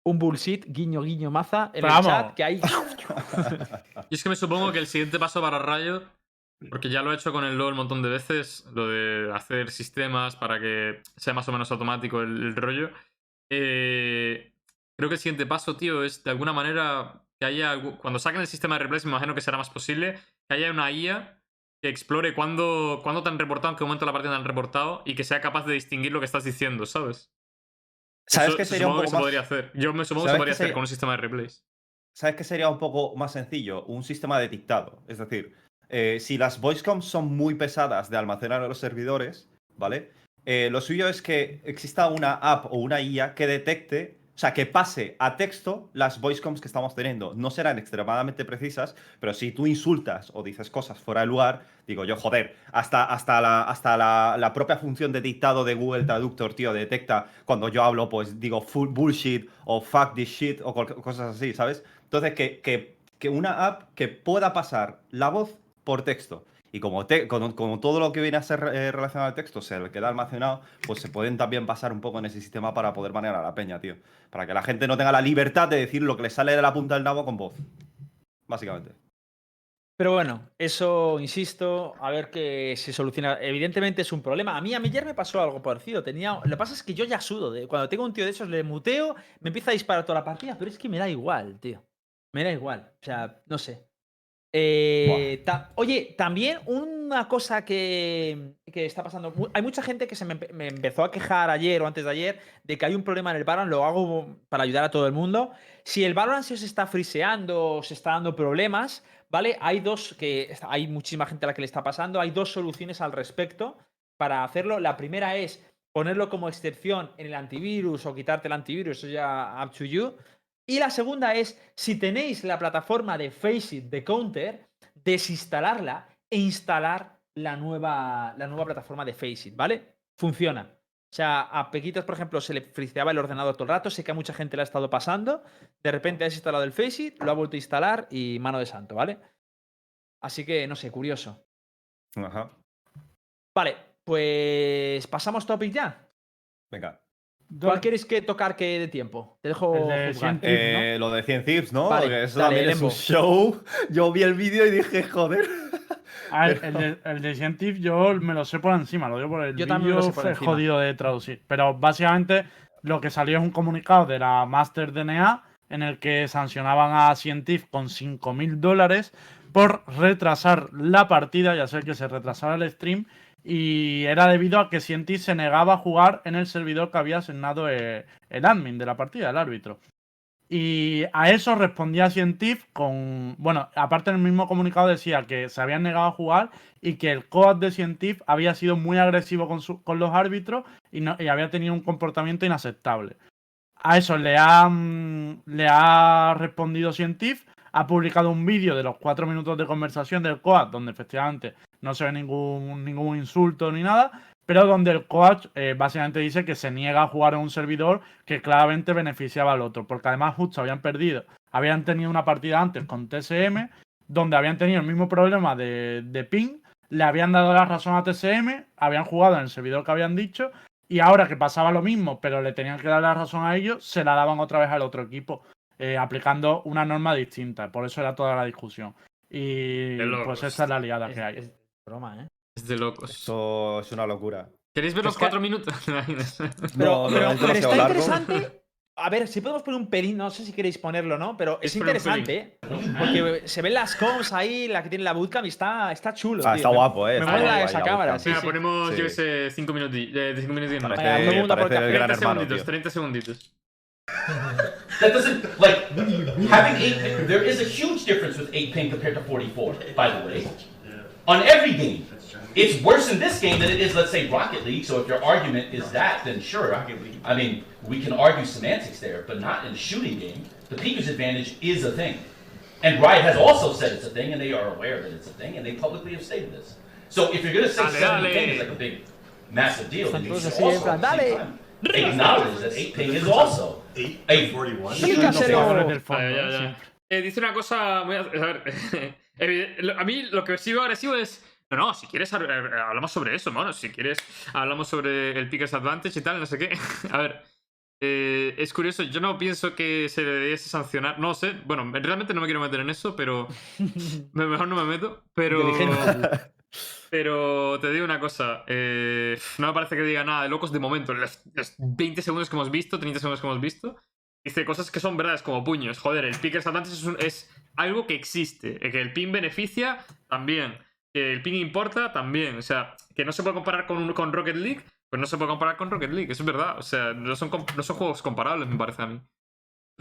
un bullshit, guiño, guiño, maza, en Pero el vamos. chat, que ahí... [LAUGHS] Y es que me supongo que el siguiente paso para Riot, porque ya lo he hecho con el LoL un montón de veces, lo de hacer sistemas para que sea más o menos automático el, el rollo. eh, creo que el siguiente paso, tío, es de alguna manera que haya. Cuando saquen el sistema de replays, me imagino que será más posible que haya una IA que explore cuándo, cuándo te han reportado, en qué momento de la partida te han reportado y que sea capaz de distinguir lo que estás diciendo, ¿sabes? ¿Sabes Eso qué sería un que poco se más... podría hacer. Yo me supongo que se ¿Sabes podría hacer con un sistema de replays. ¿Sabes qué sería un poco más sencillo? Un sistema de dictado. Es decir, eh, si las voicecoms son muy pesadas de almacenar en los servidores, ¿vale? Eh, lo suyo es que exista una app o una IA que detecte, o sea, que pase a texto las voicecoms que estamos teniendo. No serán extremadamente precisas, pero si tú insultas o dices cosas fuera de lugar, digo yo, joder, hasta, hasta, la, hasta la, propia función de dictado de Google Traductor, tío, detecta cuando yo hablo, pues digo full bullshit o fuck this shit o cosas así, ¿sabes? Entonces, que, que, que una app que pueda pasar la voz por texto. Y como, te- como, todo lo que viene a ser eh, relacionado al texto se queda almacenado, pues se pueden también pasar un poco en ese sistema para poder manejar a la peña, tío. Para que la gente no tenga la libertad de decir lo que le sale de la punta del nabo con voz. Básicamente. Pero bueno, eso, insisto, a ver que se soluciona. Evidentemente es un problema. A mí, a mí ayer me pasó algo parecido. Tenía... Lo que pasa es que yo ya sudo. Cuando tengo un tío de esos, le muteo, me empieza a disparar toda la partida, pero es que me da igual, tío. Me da igual. O sea, no sé. Eh, Oye, también una cosa que, está pasando. Hay mucha gente que se me, empe- me empezó a quejar ayer o antes de ayer de que hay un problema en el Valorant. Lo hago para ayudar a todo el mundo. Si el Valorant se está friseando o se está dando problemas, ¿vale? Hay dos que hay muchísima gente a la que le está pasando. Hay dos soluciones al respecto para hacerlo. La primera es ponerlo como excepción en el antivirus o quitarte el antivirus, eso ya up to you. Y la segunda es, si tenéis la plataforma de Faceit de Counter, desinstalarla e instalar la nueva, la nueva plataforma de Faceit, ¿vale? Funciona. O sea, a Pequitas, por ejemplo, se le friseaba el ordenador todo el rato. Sé que a mucha gente le ha estado pasando. De repente ha desinstalado el Faceit, lo ha vuelto a instalar y mano de santo, ¿vale? Así que, no sé, curioso. Ajá. Vale, pues pasamos topic ya. Venga. ¿Cuál queréis que tocar que de tiempo? Te dejo El de juzgar. Tips, ¿no? Eh, Lo de 100 Thieves, ¿no? Vale, Porque eso dale, también es un show. Yo vi el vídeo y dije, joder. A ver, el de, el de Scientif yo me lo sé por encima, lo digo por el Yo también lo sé por fue encima. jodido de traducir. Pero básicamente lo que salió es un comunicado de la Master DNA en el que sancionaban a Scientif con 5.000 dólares por retrasar la partida y hacer que se retrasara el stream. Y era debido a que Scientif se negaba a jugar en el servidor que había asignado eh, el admin de la partida, el árbitro. Y a eso respondía Scientif con. Bueno, aparte en el mismo comunicado decía que se habían negado a jugar y que el coach de Scientif había sido muy agresivo con, su- con los árbitros y, no- y había tenido un comportamiento inaceptable. A eso le ha, le ha respondido Scientif, ha publicado un vídeo de los cuatro minutos de conversación del coach, donde efectivamente no se ve ningún, ningún insulto ni nada, pero donde el coach eh, básicamente dice que se niega a jugar en un servidor que claramente beneficiaba al otro, porque además justo habían perdido, habían tenido una partida antes con TSM, donde habían tenido el mismo problema de, de ping, le habían dado la razón a TSM, habían jugado en el servidor que habían dicho, y ahora que pasaba lo mismo, pero le tenían que dar la razón a ellos, se la daban otra vez al otro equipo, eh, aplicando una norma distinta, por eso era toda la discusión. Y pues esa es la liada Es, que hay. es broma, ¿eh? Es de locos. Eso es una locura. ¿Queréis ver Es los que- cuatro minutos? [LAUGHS] Pero, No, pero- está largo. interesante. [LAUGHS] A ver, si podemos poner un pelín, no sé si queréis ponerlo, ¿no? Pero es interesante, ¿eh? Porque se ven las comps ahí, la que tiene la bootcamp y está, está chulo. Ah, tío. está guapo, eh. me está mola esa cámara, sí, ponemos, Sí. yo qué sé, cinco minutos. De cinco minutos no. Parece, Venga, todo el mundo por parece el café. gran 30 hermano, segunditos, tío. 30 segunditos. That doesn't like having eight. Ping, there is a huge difference with eight ping compared to 44. By the way, on every game, it's worse in this game than it is, let's say, Rocket League. So if your argument is that, then sure. I mean, we can argue semantics there, but not in a shooting game. The pinker's advantage is a thing, and Riot has also said it's a thing, and they are aware that it's a thing, and they publicly have stated this. So if you're gonna say Dale, 70 ping is like a big, massive deal, then you should also at the same time acknowledge that eight ping is also Eight a 41. Sí, Los casero. jugadores del fondo, Vale, ya, ¿eh? ya. Siempre. Eh, dice una cosa. A ver. [LAUGHS] lo- a mí lo que sigo agresivo es. No, no, si quieres eh, hablamos sobre eso, mono. Si quieres hablamos sobre el Pickers Advantage y tal, no sé qué. [LAUGHS] A ver. eh, es curioso, yo no pienso que se le debiese sancionar. No sé, bueno, realmente no me quiero meter en eso, pero. [LAUGHS] me- Mejor no me meto. Pero. Pero te digo una cosa, eh, no me parece que diga nada de locos de momento. En los, los 20 segundos que hemos visto, 30 segundos que hemos visto, dice cosas que son verdades como puños. Joder, el Pickers Advantage es, un- es algo que existe. Que el pin beneficia, también. Que el pin importa, también. O sea, que no se puede comparar con, un- con Rocket League, pues no se puede comparar con Rocket League. Eso es verdad. O sea, no son, no son juegos comparables, me parece a mí.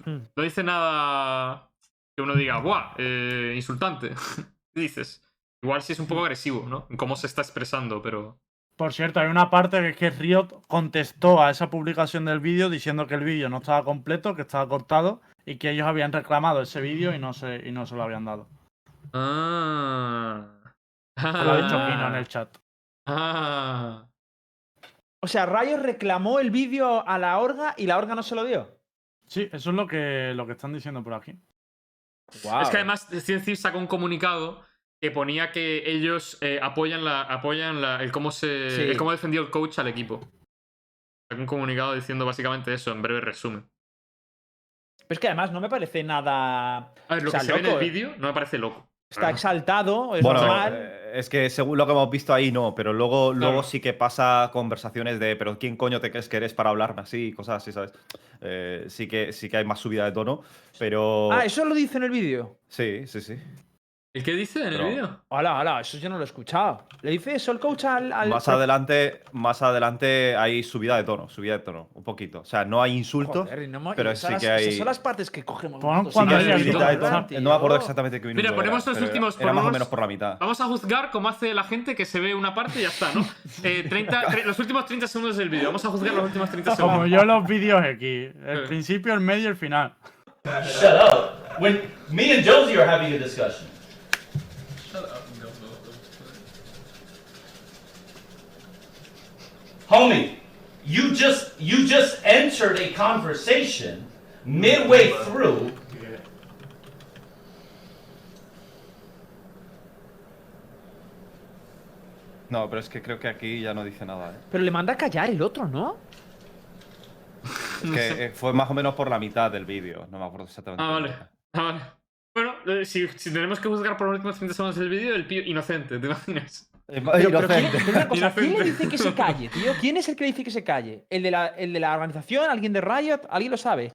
Hmm. No dice nada que uno diga, ¡buah! eh, insultante. ¿Qué [LAUGHS] dices? Igual sí es un poco agresivo, ¿no? En cómo se está expresando, pero. Por cierto, hay una parte que es que Riot contestó a esa publicación del vídeo diciendo que el vídeo no estaba completo, que estaba cortado y que ellos habían reclamado ese vídeo y no se, y no se lo habían dado. Ah. Se lo ha dicho Kino en el chat. Ah. O sea, Rayo reclamó el vídeo a la Orga y la Orga no se lo dio. Sí, eso es lo que, lo que están diciendo por aquí. Es que además Cienciv sacó un comunicado que ponía que ellos eh, apoyan la. apoyan la, el cómo se. Sí. el cómo defendió el coach al equipo. Un comunicado diciendo básicamente eso, en breve resumen. Pero es que además no me parece nada. A ver, lo O sea, que se ve en el eh. vídeo no me parece loco. Está exaltado, es Bueno, normal. eh, es que según lo que hemos visto ahí, no, pero luego, luego sí que pasa conversaciones de, pero ¿quién coño te crees que eres para hablarme así? y Cosas así, ¿sabes? Eh, sí, que, sí que hay más subida de tono, pero... Ah, eso lo dice en el vídeo. Sí, sí, sí. ¿El qué dice en el vídeo? Hola, hola, eso yo no lo he escuchado. ¿Le dice eso el coach al. al Más adelante, más adelante hay subida de tono, subida de tono, un poquito. O sea, no hay insultos, Joder, no pero sí las- que hay- son las partes que cogemos. Pon cuando Sí, que subida de tono. no me acuerdo exactamente qué minuto Mira, ponemos era, los últimos- Era más o ponemos- menos por la mitad. Vamos a juzgar cómo hace la gente que se ve una parte y ya está, ¿no? [LAUGHS] Eh, 30, tre- los últimos 30 segundos del vídeo. Vamos a juzgar los últimos 30 Como segundos. yo los vídeos aquí. El Eh. principio, el medio y el final. Shut up. When me and Josie are having a discussion. Homie, you just you just entered a conversation midway through. No, pero es que creo que aquí ya no dice nada. ¿eh? Pero le manda a callar el otro, ¿no? Es que [LAUGHS] eh, fue más o menos por la mitad del vídeo. No me acuerdo exactamente. Ah, vale. Ah, vale. Bueno, eh, si, si tenemos que juzgar por los últimos 30 segundos del vídeo, el tío inocente, ¿te imaginas? Eh, Pero, pero ¿quién, inocente. pero una cosa, ¿quién le dice que se calle, tío? ¿Quién es el que le dice que se calle? ¿El de la, el de la organización? ¿Alguien de Riot? ¿Alguien lo sabe?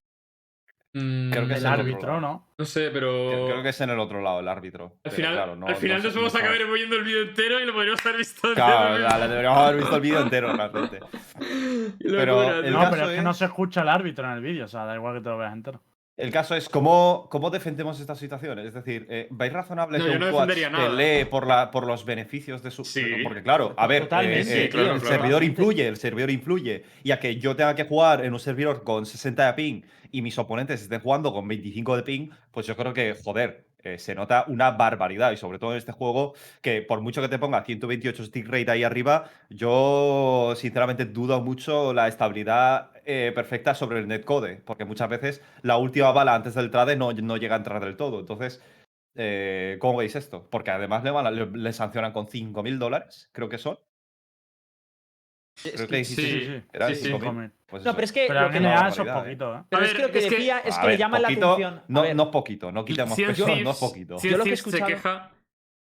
Mm, Creo que El es el árbitro. ¿no? No sé, pero. Creo, creo que es en el otro lado, el árbitro. Al final, claro, no- al final no nos vamos no a acabar viendo el vídeo entero y lo podríamos haber visto. Claro, entero. vale, deberíamos haber visto el vídeo entero realmente. [LAUGHS] Pero locura. No, caso pero es que es- no se escucha el árbitro en el vídeo, o sea, da igual que te lo veas entero. El caso es cómo, cómo defendemos esta situación. Es decir, eh, ¿vais razonable No, que un no coach pelee por, la, por los beneficios de su... Sí. Porque claro, a ver, eh, eh, sí, claro, el claro. servidor influye, el servidor influye. Y a que yo tenga que jugar en un servidor con 60 de ping y mis oponentes estén jugando con 25 de ping, pues yo creo que, joder, eh, se nota una barbaridad. Y sobre todo en este juego, que por mucho que te ponga 128 stick rate ahí arriba, yo sinceramente dudo mucho la estabilidad eh, perfecta sobre el netcode, porque muchas veces la última bala antes del trade no, no llega a entrar del todo. Entonces, eh, ¿cómo veis esto? Porque además le, le sancionan con 5.000 dólares, creo que son. Creo que Sí, dijiste- sí, sí. ¿Eran sí, sí. 5.000? 5.000. Pues No, pero es que Pero lo que, barbaridad, ¿eh? poquito, ¿eh? pero A es que lo que es que- decía es que ver, le llama la poquito, atención. No, poquito, no peso, Thieves- no poquito. Cien Yo lo que he Thieves se queja.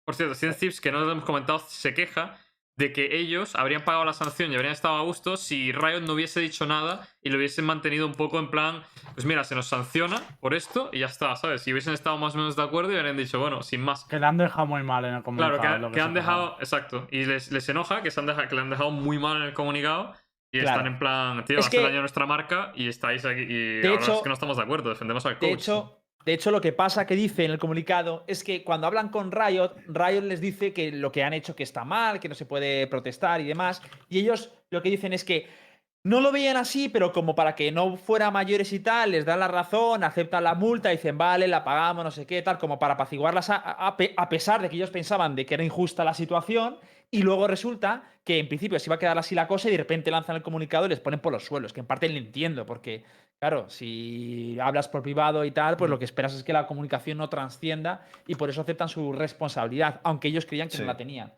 Por cierto, Cien Thieves, que no lo hemos comentado, se queja de que ellos habrían pagado la sanción y habrían estado a gusto si Riot no hubiese dicho nada y lo hubiesen mantenido un poco en plan, pues mira, se nos sanciona por esto y ya está, ¿sabes? Si hubiesen estado más o menos de acuerdo y habrían dicho, bueno, sin más. Que le han dejado muy mal en el comunicado. Claro, que, lo que han dejado, exacto, y les, les enoja que, se han dejado, que le han dejado muy mal en el comunicado y Claro. están en plan, tío, Es hace que- daño a nuestra marca y estáis aquí y De ahora hecho- es que no estamos de acuerdo, defendemos al coach. De hecho, de hecho, lo que pasa que dice en el comunicado es que cuando hablan con Riot, Riot les dice que lo que han hecho que está mal, que no se puede protestar y demás. Y ellos lo que dicen es que no lo veían así, pero como para que no fuera mayores y tal, les dan la razón, aceptan la multa, dicen, vale, la pagamos, no sé qué, tal, como para apaciguarlas a, a pe- a pesar de que ellos pensaban de que era injusta la situación. Y luego resulta que en principio se iba a quedar así la cosa y de repente lanzan el comunicado y les ponen por los suelos, que en parte le entiendo, porque Claro, si hablas por privado y tal, pues lo que esperas es que la comunicación no transcienda y por eso aceptan su responsabilidad, aunque ellos creían que Sí. no la tenían.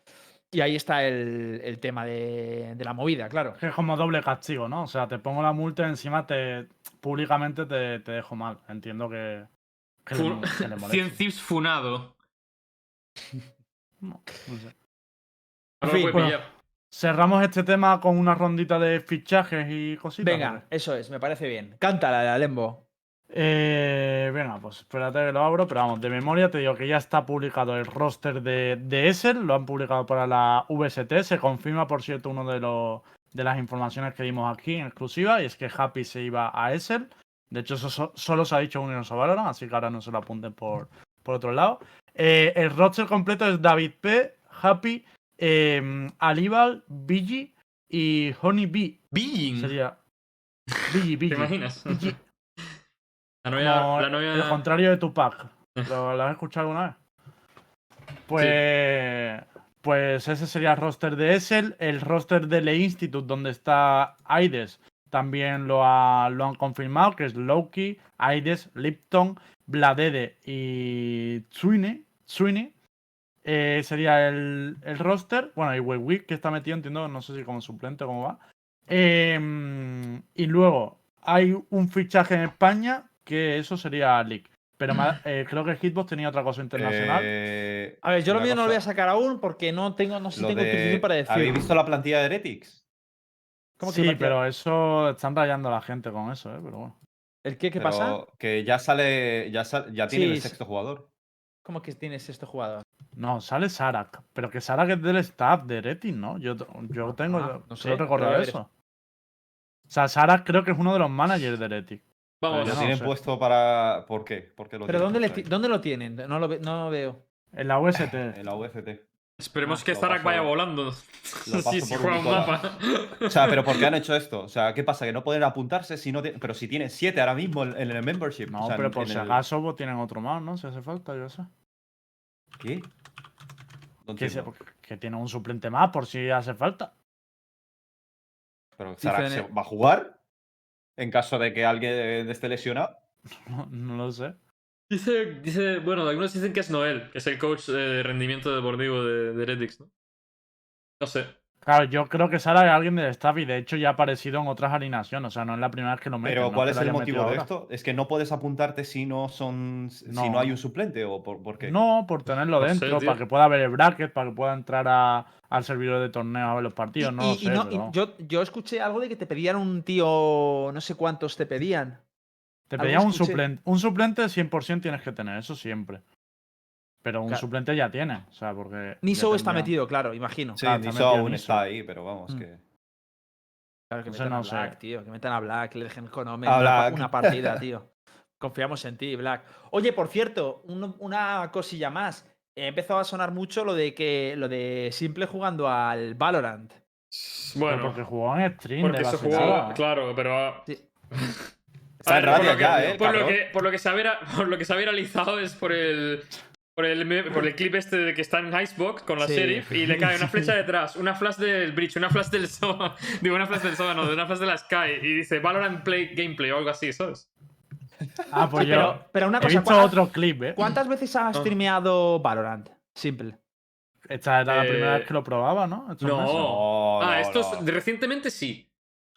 Y ahí está el, el tema de, de la movida, claro. Es como doble castigo, ¿no? O sea, te pongo la multa y encima te públicamente te, te dejo mal. Entiendo que, que le- Fu- que le [LAUGHS] moleste. Cien Thieves funado. No, [LAUGHS] no sé. No lo fin, puede bueno. pillar. Cerramos este tema con una rondita de fichajes y cositas. ¿o Venga, eso es, me parece bien. Cántala, la Lembo. Eh, venga, pues espérate que lo abro, pero vamos, de memoria te digo que ya está publicado el roster de, de lo han publicado para la VST, se confirma por cierto uno de los de las informaciones que dimos aquí en exclusiva, y es que Happy se iba a Essel. De hecho, eso so- solo se ha dicho Universo Valorant, así que ahora no se lo apunten por, por otro lado. Eh, el roster completo es David P, Happy, eh, Alibal, Biggie y Honey B. Being. Sería. Biggie, [LAUGHS] ¿Te Biggie. imaginas? Biggie. [LAUGHS] La novia. Como la novia... El contrario de Tupac. [LAUGHS] ¿Lo, lo has escuchado alguna vez? Pues. Pues ese sería el roster de Essel. El roster de Le Institute, donde está Aides, también lo, ha- lo han confirmado, que es Loki, Aides, Lipton, Bladede y Sweeney. Sweeney. Eh, sería el, el roster. Bueno, y Wewick, que está metido, entiendo, no sé si como suplente o cómo va. Em, y luego hay un fichaje en España que eso sería League. Pero [CLEARS THROAT] eh, creo que Hitbox tenía otra cosa internacional. Eh, A ver, yo lo mío no lo voy a sacar aún porque no tengo, no sé si lo tengo de- autorización para decir. ¿Habéis visto la plantilla de Heretics? ¿Cómo que sí, pero eso están rayando a la gente con eso, ¿eh? Pero bueno. ¿El qué? ¿Qué Pero pasa? Que ya sale, ya, sal- ya tiene Sí, el sexto jugador. ¿Cómo que tienes este jugador? No, sale Sarak. Pero que Sarak es del staff de Retin, ¿no? Yo, yo tengo. Ah, no solo sé, recordar eso. O sea, Sarak creo que es uno de los managers de Retin. Vamos, Lo no tienen sé. puesto para. ¿Por qué? ¿Por qué lo ¿Pero tienen dónde, le dónde lo tienen? No lo, ve- no lo veo. En la UST. [LAUGHS] En la UFT. esperemos Ah, que paso- vaya volando. [LAUGHS] sí, por juega un mapa. O sea, pero ¿por qué han hecho esto? O sea, ¿qué pasa? Que no pueden apuntarse si no Pero si tienen siete ahora mismo en, en el membership. No, o sea, pero por si el- acaso pues, tienen otro más, ¿no? Si hace falta, yo sé. ¿Qué? No Que, se- que tienen un suplente más por si hace falta. Pero se eh, va a jugar en caso de que alguien esté lesionado. [LAUGHS] No, no lo sé. Dice, dice, bueno, algunos dicen que es Noel, que es el coach de rendimiento deportivo de, de Heretics, ¿no? No sé. Claro, yo creo que Sara es alguien del staff y de hecho ya ha aparecido en otras alineaciones. O sea, no es la primera vez que lo meten. Pero no ¿cuál es el motivo de ahora. esto? Es que no puedes apuntarte si no son si no hay un suplente o por, por qué. No, por tenerlo No dentro, para que pueda ver el bracket, para que pueda entrar a- al servidor de torneo a ver los partidos. No y, lo y sé, no- y pero yo, yo escuché algo de que te pedían un tío, no sé cuántos te pedían. te algo pedía un escuché. suplente. Un suplente 100% tienes que tener, eso siempre. Pero un Claro. suplente ya tiene. O sea, porque. Niso ya está metido, claro, imagino. Sí, está metido aún Niso. está ahí, pero vamos, Mm. que. Claro, que metan no a sé. Black, tío. Que metan a Black, que le dejen con una, una partida, [LAUGHS] tío. Confiamos en ti, Black. Oye, por cierto, un- una cosilla más. He empezado a sonar mucho lo de que lo de Simple jugando al Valorant. Pero Bueno, porque jugó en stream. porque de se la jugó, claro, pero... Sí. Está a en ver, por radio lo que- ya, eh. Por lo, que, por lo que se ha vira- [LAUGHS] por lo que se ha viralizado es por el... Por el, por el clip este de que está en Icebox con la Sí. sheriff y le cae una flecha detrás, una flash del bridge, una flash del SOA, [LAUGHS] digo una flash del SOA, no, de una flash de la Sky y dice Valorant Play Gameplay o algo así, ¿sabes? Ah, pues yo. pero, pero una He cosa, visto ¿cuántas, otro clip, ¿eh? cuántas veces has streameado Valorant? Simple. Esta era la Eh, primera vez que lo probaba, ¿no? No. ah, no, esto es- no. recientemente sí.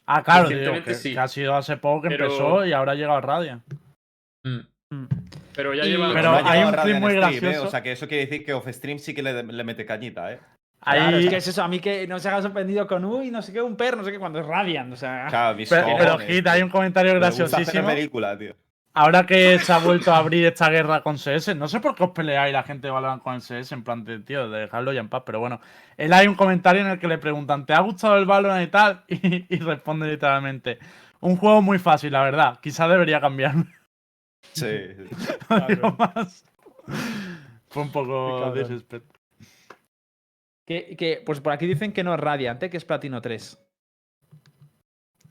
Ah, claro, digo, Recientemente que, sí. que ha sido hace poco que Pero- empezó y ahora ha llegado a Radiant. Mm. Pero ya Y- lleva... Pero No hay un a clip muy Stream, eh, gracioso. O sea que eso quiere decir que off stream sí que le, le mete cañita, ¿eh? Claro, Ahí- es que es eso, a mí que no se haga sorprendido con uy, no sé qué, un perro, no sé qué, cuando es Radiant. O sea, Claro, mis Pero, pero cojones, Hit, hay un comentario graciosísimo. película, tío. Ahora que se ha vuelto a abrir esta guerra con CS, no sé por qué os peleáis la gente de Valorant con el CS, en plan de, tío, de dejarlo ya en paz, pero bueno. Él hay un comentario en el que le preguntan, ¿te ha gustado el Valorant y tal? [LAUGHS] Y, y responde literalmente, un juego muy fácil, la verdad, quizá debería cambiar. Sí. [LAUGHS] No digo más. Fue un poco disrespect. que, que- pues por aquí dicen que no es Radiant, ¿eh? que es Platino 3.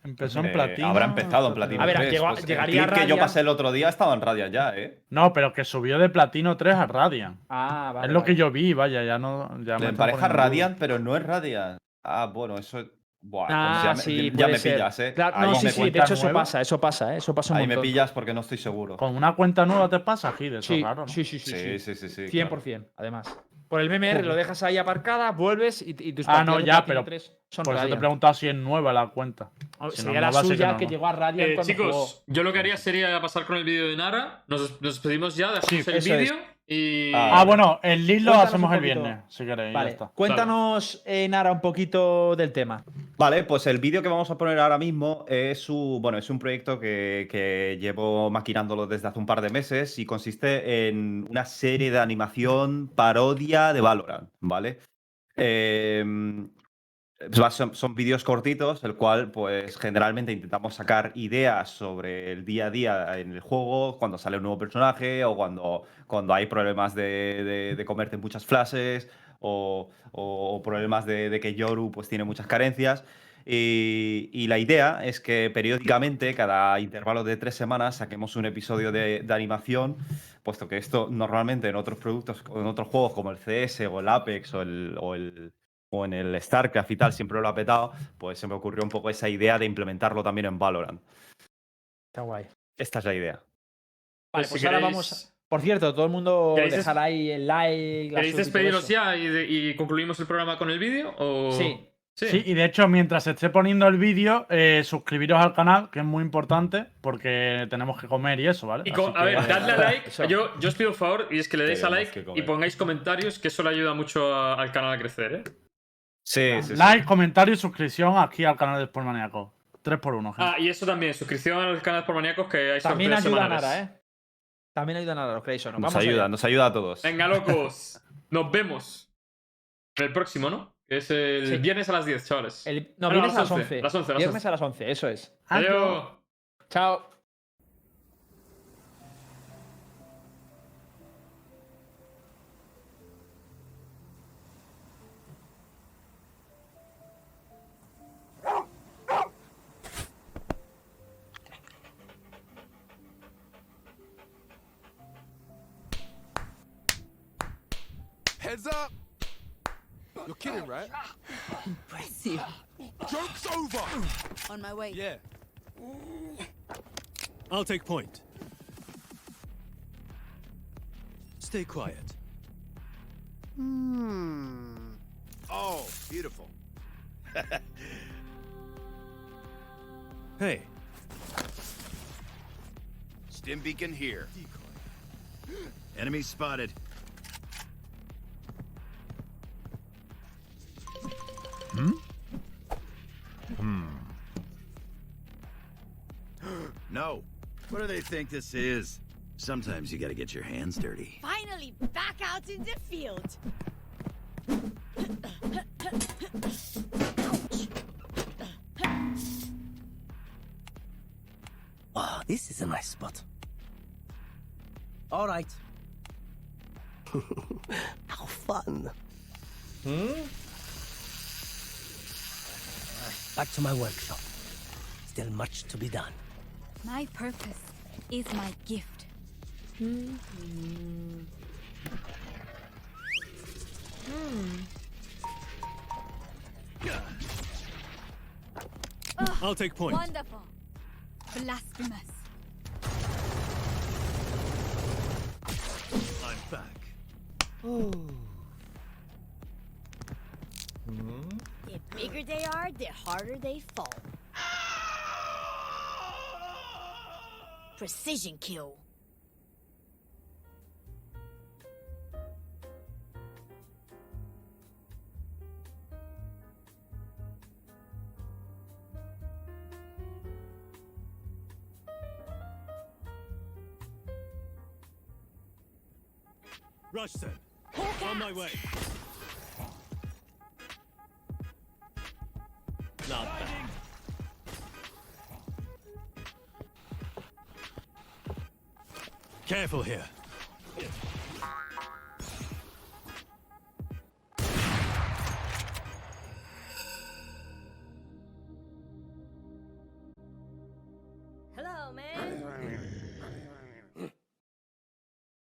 Empezó en platino. habrá empezado en platino. A ver, 3, llegó a- pues, llegaría el clip que yo pasé el otro día estaba en Radiant ya, ¿eh? No, pero que subió de platino 3 a Radiant. Ah, vale. es lo vale. que yo vi, vaya, ya no. Ya me empareja. Radiant, pero no es Radiant. Ah, bueno, eso. Buah, pues Ah, ya me, sí, ya me pillas, ¿eh? Claro, no, sí, me, sí, de hecho eso pasa, eso pasa, ¿eh? eso pasa un ahí me montón. pillas porque no estoy seguro. Con una cuenta nueva te pasa, Gid, eso Sí, es raro, ¿no? sí, sí, sí, Sí, sí. sí, sí, sí. 100%, además. Por el MMR lo dejas ahí aparcada, vuelves y, y tus Ah, no, ya, pero 3 son Por eso te he preguntado si es nueva la cuenta. Oh, si no sería la nueva, sí que suya no, que ¿no? llegó a Radiant Eh, cuando chicos, jugó. yo lo que haría sería pasar con el vídeo de Nara. Nos, nos despedimos ya, dejamos Sí, el vídeo y. Ah, Ah, bueno, el lead lo Cuéntanos hacemos el viernes, si queréis. Vale, Ya está. cuéntanos, eh, Nara, un poquito del tema. Vale, pues el vídeo que vamos a poner ahora mismo es un, bueno, es un proyecto que, que llevo maquinándolo desde hace un par de meses y consiste en una serie de animación parodia de Valorant, ¿vale? Va- son, son vídeos cortitos, el cual pues generalmente intentamos sacar ideas sobre el día a día en el juego, cuando sale un nuevo personaje o cuando, cuando hay problemas de, de- de comerte muchas flashes o, o problemas de, que Yoru pues tiene muchas carencias. Y, la idea es que periódicamente, cada intervalo de tres semanas, saquemos un episodio de, animación, puesto que esto normalmente en otros productos, en otros juegos como el CS o el Apex o, el- o en el StarCraft y tal, siempre lo ha petado, pues se me ocurrió un poco esa idea de implementarlo también en Valorant. Está guay. Esta es la idea. Vale, si pues ahora vamos. a- Por cierto, todo el mundo ¿Queréis des- dejar ahí el like. ¿Queréis despediros ya y, de- y concluimos el programa con el vídeo? O... Sí. Sí. Sí, y de hecho, mientras esté poniendo el vídeo, eh, suscribiros al canal, que es muy importante, porque tenemos que comer y eso, ¿vale? Y con- a ver, dadle a [LAUGHS] like. Yo, yo os pido un favor y es que le deis a like y pongáis comentarios, que eso le ayuda mucho a- al canal a crecer, ¿eh? Sí, sí, sí. Like, comentario y suscripción aquí al canal de Sport Maníaco. 3 por 1 gente. Ah, y eso también, suscripción al canal por maníacos que hay También ayuda a semanales. Nara, ¿eh? También ayuda a Nara, lo creéis o no. Nos Vamos ayuda, nos ayuda a todos. Venga, locos. Nos vemos. El próximo, ¿no? Que es el Sí. viernes a las 10, chavales. El- no, Ah, viernes a las 11. Las 11, las Viernes 11. a las 11, eso es. Adiós. Chao. Heads up. You're kidding, right? Impressive. Joke's over! On my way. Yeah. I'll take point. Stay quiet. Hmm. Oh, beautiful. hey. Stim beacon here. Decoy. Enemy spotted. No. What do they think this is? Sometimes you gotta get your hands dirty. Finally back out in the field. Ah, this is a nice spot. All right. [LAUGHS] How fun. Hmm? Back to my workshop. Still much to be done. My purpose is my gift. Hmm. I'll take point. Wonderful. Blasphemous. I'm back. The bigger they are, the harder they fall. Precision kill. rifle here.